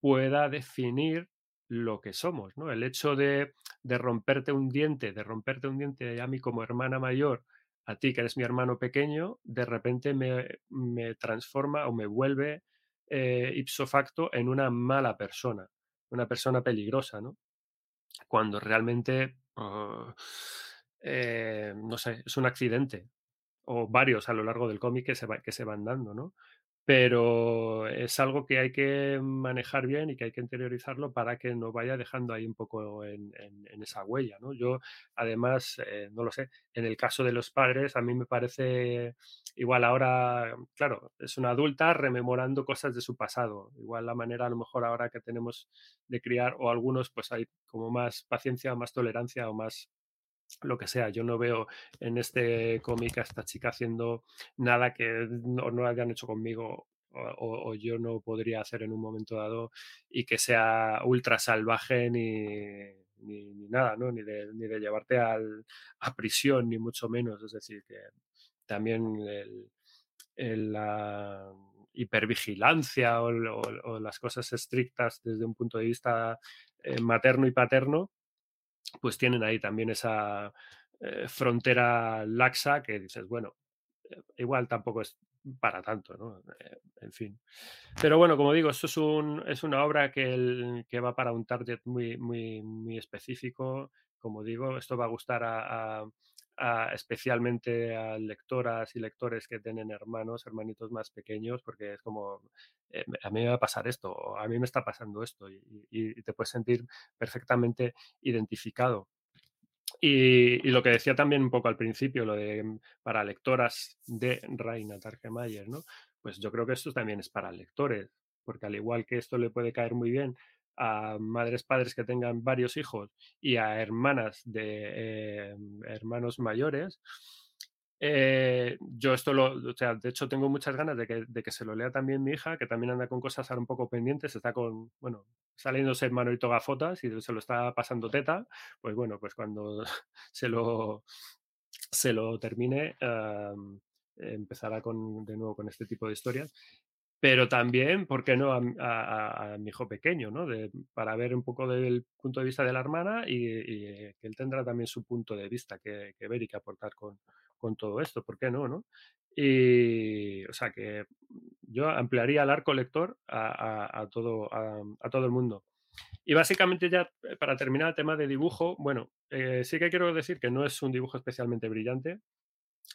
pueda definir lo que somos, ¿no? El hecho de, de romperte un diente, de romperte un diente a mí como hermana mayor, a ti que eres mi hermano pequeño, de repente me, me transforma o me vuelve eh, ipso facto en una mala persona, una persona peligrosa, ¿no? Cuando realmente, ah, eh, no sé, es un accidente. o varios a lo largo del cómic que se, va- que se van dando, ¿no? Pero es algo que hay que manejar bien y que hay que interiorizarlo para que no vaya dejando ahí un poco en, esa huella, ¿no? Yo, además, eh, no lo sé, en el caso de los padres, a mí me parece igual ahora, claro, es una adulta rememorando cosas de su pasado. Igual la manera, a lo mejor ahora que tenemos de criar, o algunos, pues hay como más paciencia, más tolerancia o más lo que sea. Yo no veo en este cómic a esta chica haciendo nada que no, no hayan hecho conmigo o, yo no podría hacer en un momento dado y que sea ultra salvaje ni, ni, nada, ¿no? Ni de, ni de llevarte a prisión, ni mucho menos. Es decir, que también la hipervigilancia o- o las cosas estrictas desde un punto de vista eh, materno y paterno, pues tienen ahí también esa eh, frontera laxa que dices, bueno, eh, igual tampoco es para tanto, ¿no? Eh, en fin. Pero bueno, como digo, esto es, un, es una obra que, el- que va para un target muy, muy, muy específico. Como digo, esto va a gustar a, a- especialmente a lectoras y lectores que tienen hermanos, hermanitos más pequeños, porque es como, eh, a mí me va a pasar esto, o a mí me está pasando esto, y, te puedes sentir perfectamente identificado. Y, y lo que decía también un poco al principio, lo de mm, para lectoras de Reina Targemayer, ¿no? Pues yo creo que esto también es para lectores, porque al igual que esto le puede caer muy bien a madres, padres que tengan varios hijos y a hermanas de eh, hermanos mayores, eh, yo esto lo, o sea, de hecho tengo muchas ganas de que, de que se lo lea también mi hija, que también anda con cosas ahora un poco pendientes, está con, bueno, saliéndose Manolito Gafotas y se lo está pasando teta, pues bueno, pues cuando se lo, se lo termine, empezará con, de nuevo con este tipo de historias. Pero también, ¿por qué no a, mi hijo pequeño, ¿no? Para ver un poco del punto de vista de la hermana y, eh, que él tendrá también su punto de vista que, ver y que aportar con, con todo esto, ¿por qué no, no? Y, o sea, que yo ampliaría el arco lector a, todo, a todo el mundo. Y básicamente ya eh, para terminar el tema de dibujo, bueno, eh, sí que quiero decir que no es un dibujo especialmente brillante,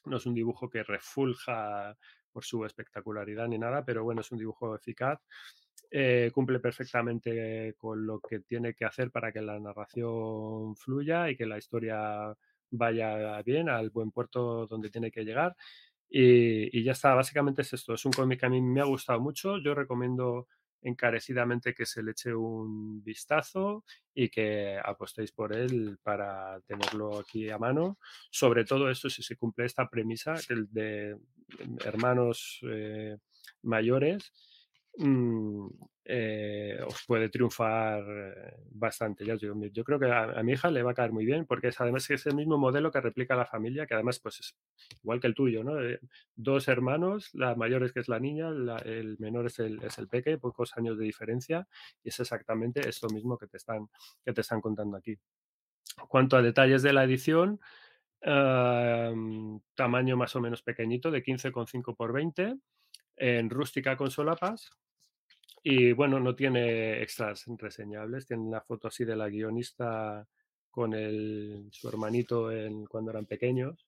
no es un dibujo que refulja por su espectacularidad ni nada, pero bueno, es un dibujo eficaz. eh, cumple perfectamente con lo que tiene que hacer para que la narración fluya y que la historia vaya bien al buen puerto donde tiene que llegar. Y, y ya está, básicamente es esto. Es un cómic que a mí me ha gustado mucho. Yo recomiendo encarecidamente que se le eche un vistazo y que apostéis por él para tenerlo aquí a mano. Sobre todo esto si se cumple esta premisa el de hermanos eh, mayores, mm, eh, os puede triunfar eh, bastante. Yo creo que a, mi hija le va a caer muy bien porque es, además es el mismo modelo que replica la familia, que además pues es igual que el tuyo, ¿no? Eh, dos hermanos, la mayor es que es la niña, el menor es el, es el peque, pocos años de diferencia, y es exactamente esto mismo que te están, que te están contando aquí. Cuanto a detalles de la edición, tamaño más o menos pequeñito, de 15,5 por 20, en rústica con solapas. Y bueno, no tiene extras reseñables, tiene una foto así de la guionista con el, su hermanito en, cuando eran pequeños.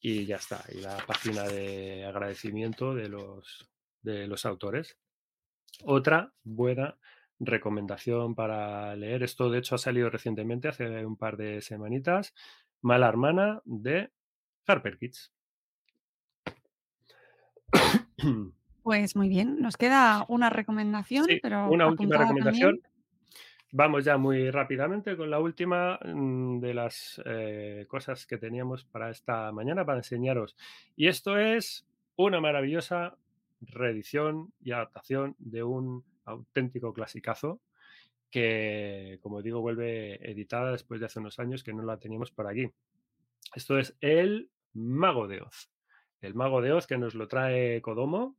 Y ya está, y la página de agradecimiento de los, de los autores. Otra buena recomendación para leer, esto de hecho ha salido recientemente, hace un par de semanitas, Mala Hermana de Harper Kids. Pues muy bien, nos queda una recomendación, Sí, pero una última recomendación. también. Vamos ya muy rápidamente con la última mm, de las eh, cosas que teníamos para esta mañana para enseñaros. Y esto es una maravillosa reedición y adaptación de un auténtico clasicazo que, como digo, vuelve editada después de hace unos años que no la teníamos por aquí. Esto es El Mago de Oz. El Mago de Oz que nos lo trae Kodomo.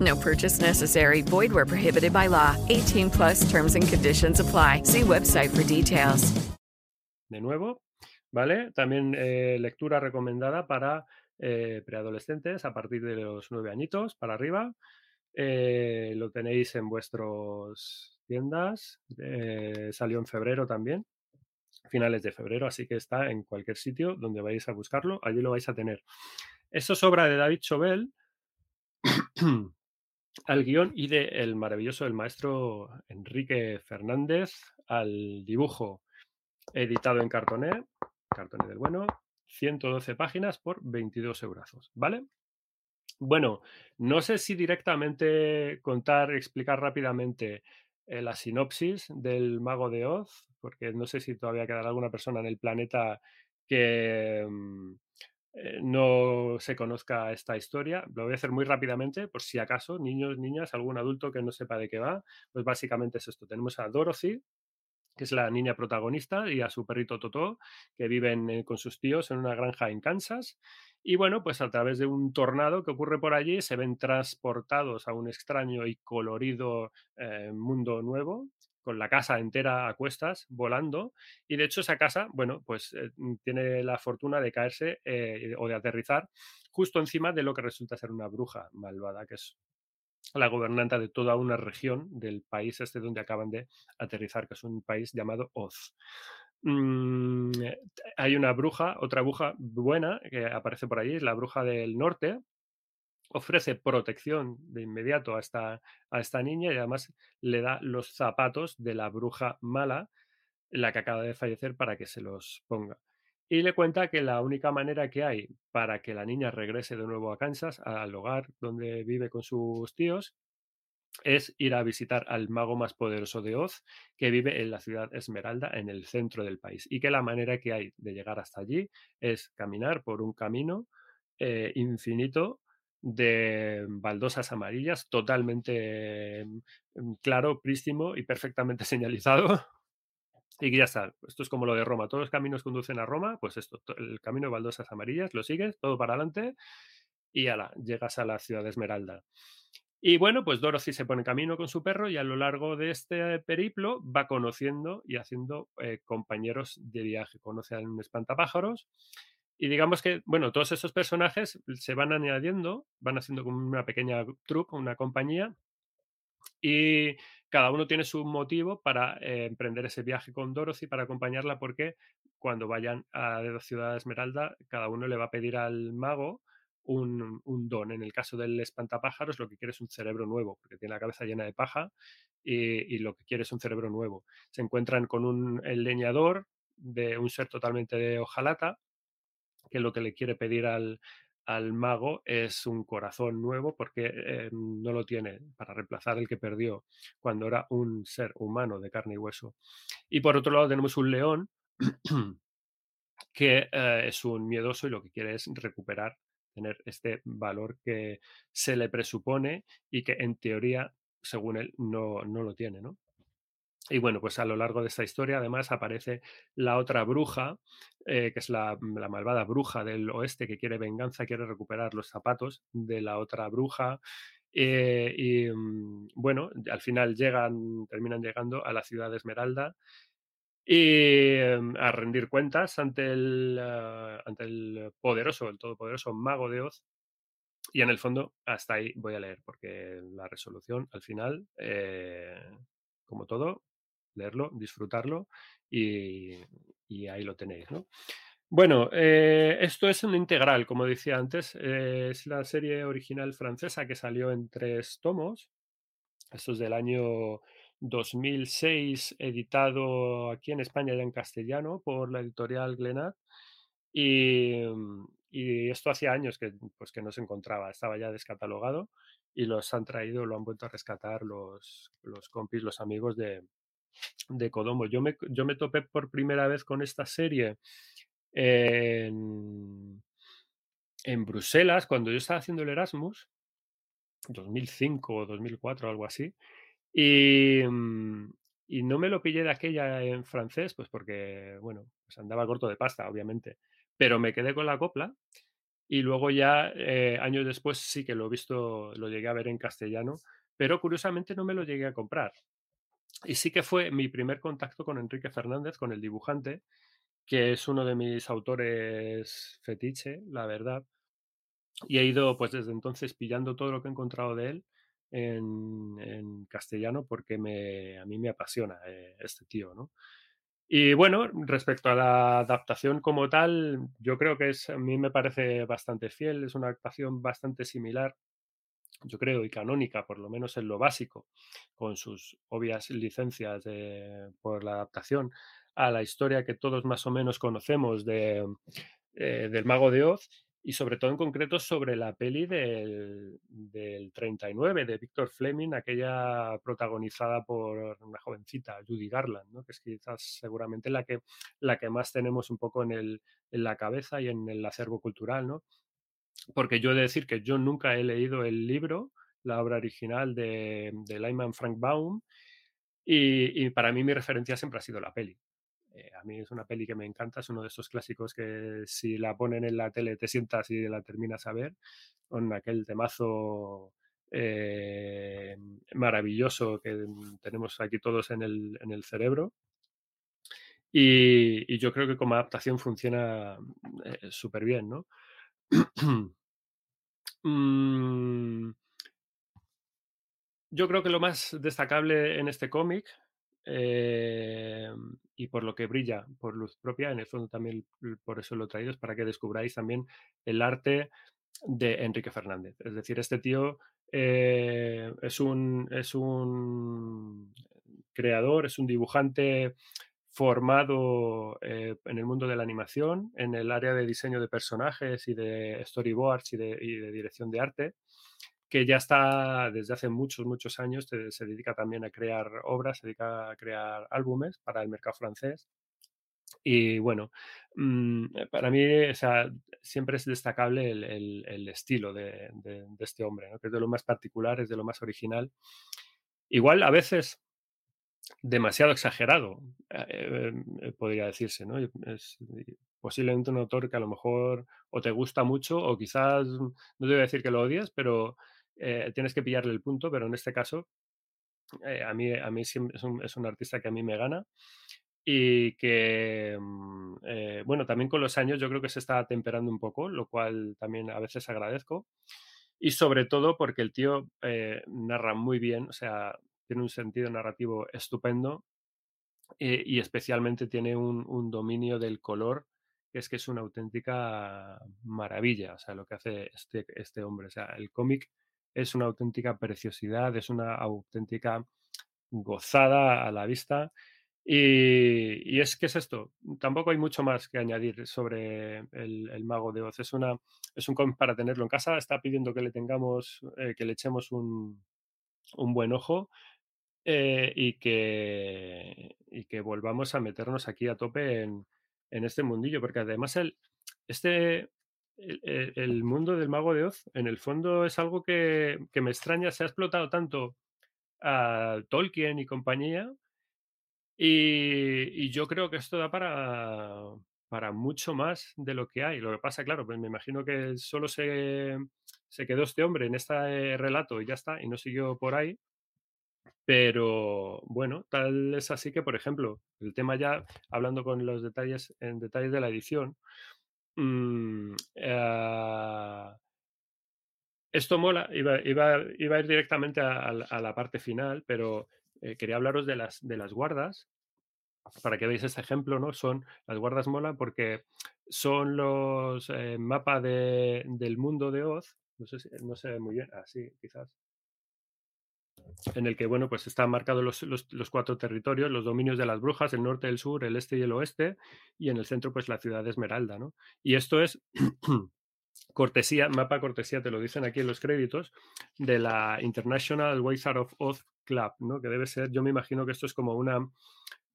No purchase necessary. Void where prohibited by law. 18 plus terms and conditions apply. See website for details. De nuevo, ¿vale? También eh, lectura recomendada para eh, preadolescentes a partir de los nueve añitos para arriba. Eh, lo tenéis en vuestras tiendas. eh, salió en febrero también, finales de febrero, así que está en cualquier sitio donde vais a buscarlo, allí lo vais a tener. Esto es obra de David Chauvel, al guion y de el maravilloso el maestro Enrique Fernández, al dibujo editado en cartoné, cartoné del bueno, 112 páginas por 22 euros, ¿vale? Bueno, no sé si directamente contar, explicar rápidamente eh, la sinopsis del Mago de Oz, porque no sé si todavía quedará alguna persona en el planeta que mm, eh, no se conozca esta historia. Lo voy a hacer muy rápidamente, por si acaso, niños, niñas, algún adulto que no sepa de qué va. Pues básicamente es esto. Tenemos a Dorothy, que es la niña protagonista, y a su perrito Totó, que viven eh, con sus tíos en una granja en Kansas. Y bueno, pues a través de un tornado que ocurre por allí, se ven transportados a un extraño y colorido eh, mundo nuevo, con la casa entera a cuestas, volando. Y de hecho esa casa, bueno, pues eh, tiene la fortuna de caerse eh, o de aterrizar justo encima de lo que resulta ser una bruja malvada, que es la gobernanta de toda una región del país este donde acaban de aterrizar, que es un país llamado Oz. Mm, eh, hay una bruja, otra bruja buena que aparece por allí, es la bruja del norte. Ofrece protección de inmediato a esta, a esta niña y además le da los zapatos de la bruja mala, la que acaba de fallecer, para que se los ponga. Y le cuenta que la única manera que hay para que la niña regrese de nuevo a Kansas, al hogar donde vive con sus tíos, es ir a visitar al mago más poderoso de Oz, que vive en la ciudad Esmeralda, en el centro del país. Y que la manera que hay de llegar hasta allí es caminar por un camino eh, infinito de baldosas amarillas, totalmente mm, claro, prístimo y perfectamente señalizado. Y ya está. Esto es como lo de Roma. Todos los caminos conducen a Roma. Pues esto, to- el camino de baldosas amarillas, lo sigues, todo para adelante y ala, llegas a la ciudad de Esmeralda. Y bueno, pues Dorothy se pone en camino con su perro y a lo largo de este periplo va conociendo y haciendo eh, compañeros de viaje. Conoce a un espantapájaros y digamos que, bueno, todos esos personajes se van añadiendo, van haciendo como una pequeña troupe, una compañía y cada uno tiene su motivo para eh, emprender ese viaje con Dorothy, para acompañarla, porque cuando vayan a ciudad de Esmeralda, cada uno le va a pedir al mago un, un don. En el caso del espantapájaros, lo que quiere es un cerebro nuevo, porque tiene la cabeza llena de paja y, y lo que quiere es un cerebro nuevo. Se encuentran con un, el leñador de un ser totalmente de hojalata, que lo que le quiere pedir al, al mago es un corazón nuevo porque eh, no lo tiene para reemplazar el que perdió cuando era un ser humano de carne y hueso. Y por otro lado tenemos un león que eh, es un miedoso y lo que quiere es recuperar, tener este valor que se le presupone y que en teoría, según él, no, no lo tiene, ¿no? Y bueno, pues a lo largo de esta historia además aparece la otra bruja, eh, que es la, la malvada bruja del oeste que quiere venganza, quiere recuperar los zapatos de la otra bruja. eh, y mm, bueno, al final llegan, terminan llegando a la ciudad de Esmeralda y em, a rendir cuentas ante el, ah, ante el poderoso, el todopoderoso mago de Oz. Y en el fondo, hasta ahí voy a leer, porque la resolución al final, eh, como todo, leerlo, disfrutarlo y, y ahí lo tenéis, ¿no? Bueno, eh, esto es un integral, como decía antes, eh, es la serie original francesa que salió en tres tomos. Esto es del año 2006, editado aquí en España ya en castellano por la editorial Glenat. Y, mm, y esto hacía años que, pues, que no se encontraba, estaba ya descatalogado y los han traído, lo han vuelto a rescatar los, los compis, los amigos de, de Kodomo. Yo me, yo me topé por primera vez con esta serie en, en Bruselas cuando yo estaba haciendo el Erasmus, 2005 o 2004, algo así. Y, mm, y no me lo pillé de aquella en francés, pues porque, bueno, pues andaba corto de pasta, obviamente. Pero me quedé con la copla Y luego ya, eh, años después, sí que lo he visto, lo llegué a ver en castellano, pero curiosamente no me lo llegué a comprar. Y sí que fue mi primer contacto con Enrique Fernández, con el dibujante, que es uno de mis autores fetiche, la verdad. Y he ido, pues desde entonces, pillando todo lo que he encontrado de él en, castellano porque me, a mí me apasiona eh, este tío, ¿no? Y bueno, respecto a la adaptación como tal, yo creo que es, a mí me parece bastante fiel, es una adaptación bastante similar, yo creo, y canónica, por lo menos en lo básico, con sus obvias licencias de, por la adaptación a la historia que todos más o menos conocemos de, eh, del Mago de Oz y sobre todo en concreto sobre la peli del, del 39 de Victor Fleming, aquella protagonizada por una jovencita, Judy Garland, que es quizás seguramente la que, la que más tenemos un poco en, el, en la cabeza y en el acervo cultural, ¿no? Porque yo he de decir que yo nunca he leído el libro, la obra original de, de Lyman Frank Baum, y, para mí mi referencia siempre ha sido la peli. Eh, a mí es una peli que me encanta, es uno de esos clásicos que si la ponen en la tele te sientas y la terminas a ver, con aquel temazo eh, maravilloso que tenemos aquí todos en el, en el cerebro. Y, y, yo creo que como adaptación funciona eh, súper bien, ¿no? mm, yo creo que lo más destacable en este cómic eh, y por lo que brilla por luz propia, en el fondo también por eso lo he traído, es para que descubráis también el arte de Enrique Fernández. Es decir, este tío eh, es, un, es un creador, es un dibujante formado eh, en el mundo de la animación, en el área de diseño de personajes y de storyboards y de, dirección de arte que ya está desde hace muchos, muchos años, se dedica también a crear obras, se dedica a crear álbumes para el mercado francés. Y bueno, mmm, para mí o siempre es destacable el, estilo de, este hombre, que es de lo más particular, es de lo más original. Igual a veces demasiado exagerado, eh, eh, podría decirse, ¿no? Es posiblemente un autor que a lo mejor o te gusta mucho o quizás, no te voy a decir que lo odias, pero eh, tienes que pillarle el punto, pero en este caso a mí, a mí un, es un artista que a mí me gana y que, mm, bueno, también con los años yo creo que se está temperando un poco, lo cual también a veces agradezco. Y sobre todo porque el tío narra muy bien, o sea, tiene un sentido narrativo estupendo eh, y especialmente tiene un, un, dominio del color que es que es una auténtica maravilla, o sea, lo que hace este, este hombre. O sea, el cómic es una auténtica preciosidad, es una auténtica gozada a la vista. Y, y, es que es esto, tampoco hay mucho más que añadir sobre el, el, mago de Oz. Es, una, es un cómic para tenerlo en casa, está pidiendo que le tengamos, eh, que le echemos un, un buen ojo eh, y, que, y que volvamos a meternos aquí a tope en, en este mundillo, porque además el, este, el, el, mundo del mago de Oz, en el fondo es algo que, que, me extraña, se ha explotado tanto a Tolkien y compañía, y, y yo creo que esto da para, para, mucho más de lo que hay. Lo que pasa, claro, pues me imagino que solo se, se quedó este hombre en este relato y ya está, y no siguió por ahí. Pero bueno, tal es así que, por ejemplo, el tema ya, hablando con los detalles, en detalles de la edición, Mm, uh, esto mola, iba, iba, iba, a ir directamente a, la parte final, pero eh, quería hablaros de las, de las guardas, para que veáis este ejemplo, ¿no? Son, las guardas mola porque son los eh, mapas de, del mundo de Oz, no sé, si, no sé muy bien, ah, quizás, en el que, bueno, pues están marcados los, los, cuatro territorios, los dominios de las brujas, el norte, el sur, el este y el oeste, y en el centro, pues la ciudad de Esmeralda, ¿no? Y esto es cortesía, mapa cortesía, te lo dicen aquí en los créditos, de la International Wizard of Oz Club, ¿no? Que debe ser, yo me imagino que esto es como una,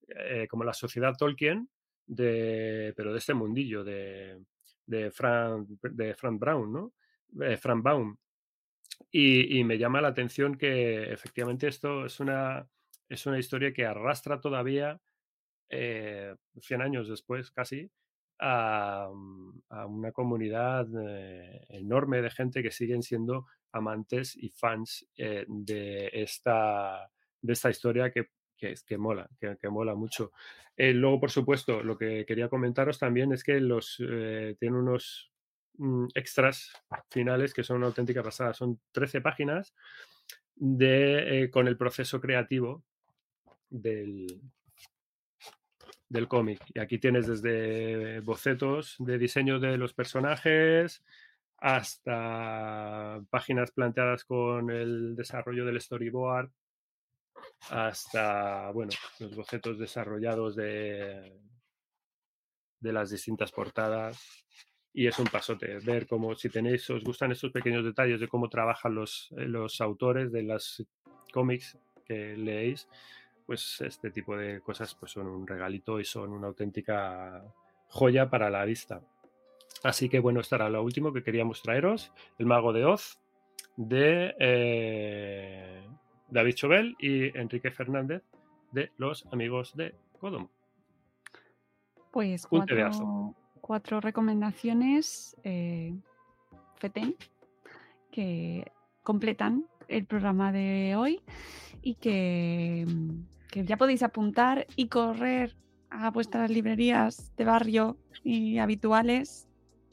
eh, como la sociedad Tolkien, de, pero de este mundillo, de, de, Frank, de Frank Brown, ¿no? Eh, Frank Baum, y, me llama la atención que efectivamente esto es una, es una historia que arrastra todavía eh, 100 años después casi a, a una comunidad eh, enorme de gente que siguen siendo amantes y fans eh, de, esta, de esta historia que, que, que mola, que, que mola mucho. Eh, luego, por supuesto, lo que quería comentaros también es que los tiene unos mm, extras finales que son una auténtica pasada. Son 13 páginas de, eh, con el proceso creativo del, del cómic. Y aquí tienes desde bocetos de diseño de los personajes hasta páginas planteadas con el desarrollo del storyboard, hasta, bueno, los bocetos desarrollados de, de las distintas portadas. Y es un pasote ver cómo, si tenéis, os gustan estos pequeños detalles de cómo trabajan los, eh, los autores de las cómics que leéis, pues este tipo de cosas pues son un regalito y son una auténtica joya para la vista. Así que bueno, esto era lo último que queríamos traeros, El Mago de Oz, de eh, David Chobel y Enrique Fernández, de los amigos de Kodomo. Pues Un tebeazo. Cuatro, recomendaciones eh, FETEN que completan el programa de hoy y que, que ya podéis apuntar y correr a vuestras librerías de barrio y habituales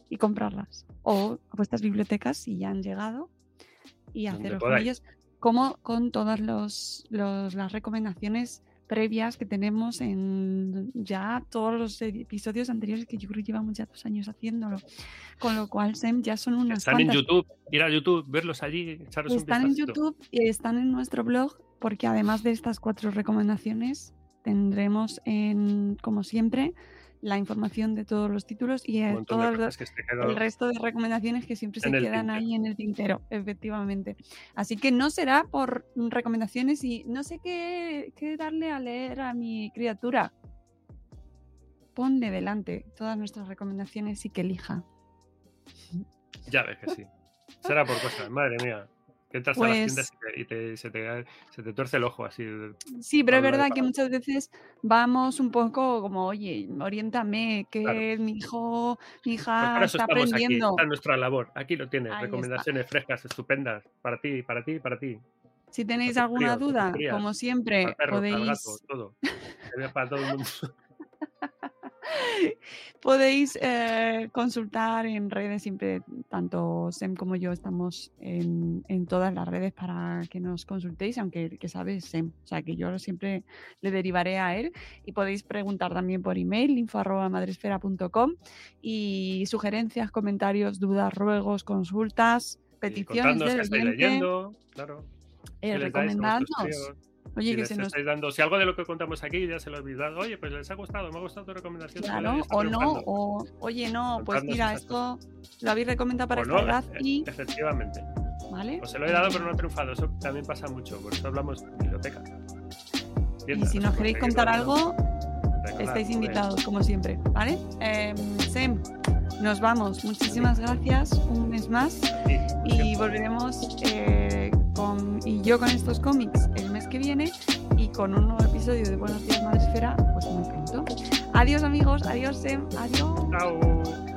y comprarlas. O a vuestras bibliotecas si ya han llegado y haceros con ellos, como con todas los, los- las recomendaciones previas que tenemos en ya todos los episodios anteriores que yo creo que llevamos ya dos años haciéndolo. Con lo cual, Sem, ya son unas Están en. YouTube, ir a YouTube, verlos allí, echaros un Están en. YouTube y están en nuestro blog, porque además de estas cuatro recomendaciones, tendremos en, como siempre, la información de todos los títulos y eh, que el resto de recomendaciones que siempre se quedan tintero. ahí en el tintero, efectivamente. Así que no será por recomendaciones y no sé qué, qué darle a leer a mi criatura. Ponle delante todas nuestras recomendaciones y que elija. Ya ves que sí. Será por cosas, madre mía. Entras a las Pues- tiendas y, te- y te- se, te, se te tuerce el ojo así. Sí, pero es verdad que muchas veces vamos un poco como, oye, oriéntame, que Claro. mi hijo, mi Pues hija para eso está estamos aquí, aprendiendo. está nuestra labor. Aquí lo tienes, Ahí está. recomendaciones frescas, estupendas, para ti, para ti, para ti. Si tenéis tus alguna tus duda, crías, como Para siempre, perro, para el podéis, gato, todo. Para todo el mundo. podéis eh, consultar en redes, siempre tanto Sem como yo estamos en, en todas las redes para que nos consultéis, aunque el que sabe es Sem, o sea que yo siempre le derivaré a él y podéis preguntar también por email info arroba madresfera.com y sugerencias, comentarios, dudas, ruegos, consultas, Y peticiones contadnos del que estáis leyendo, claro. eh, recomendadnos. Oye, si que se nos estáis dando, si algo de lo que contamos aquí ya se lo he olvidado, oye, pues les ha gustado, me ha gustado tu recomendación. Claro, o no, o oye, no, pues mira, esto lo habéis recomendado para O esta no, edad e- y, efectivamente. ¿vale? Os se lo he dado, pero no ha triunfado. Eso también pasa mucho, por eso hablamos de biblioteca. Y si no nos queréis contar algo, recordad, estáis invitados, como siempre, ¿vale? Em, Sem, nos vamos. Muchísimas gracias un mes más Sí, y volveremos eh, y yo con estos cómics el mes que viene y con un nuevo episodio de Buenos Días Madresfera, pues muy pronto. Adiós amigos, adiós Sem, adiós. Chao.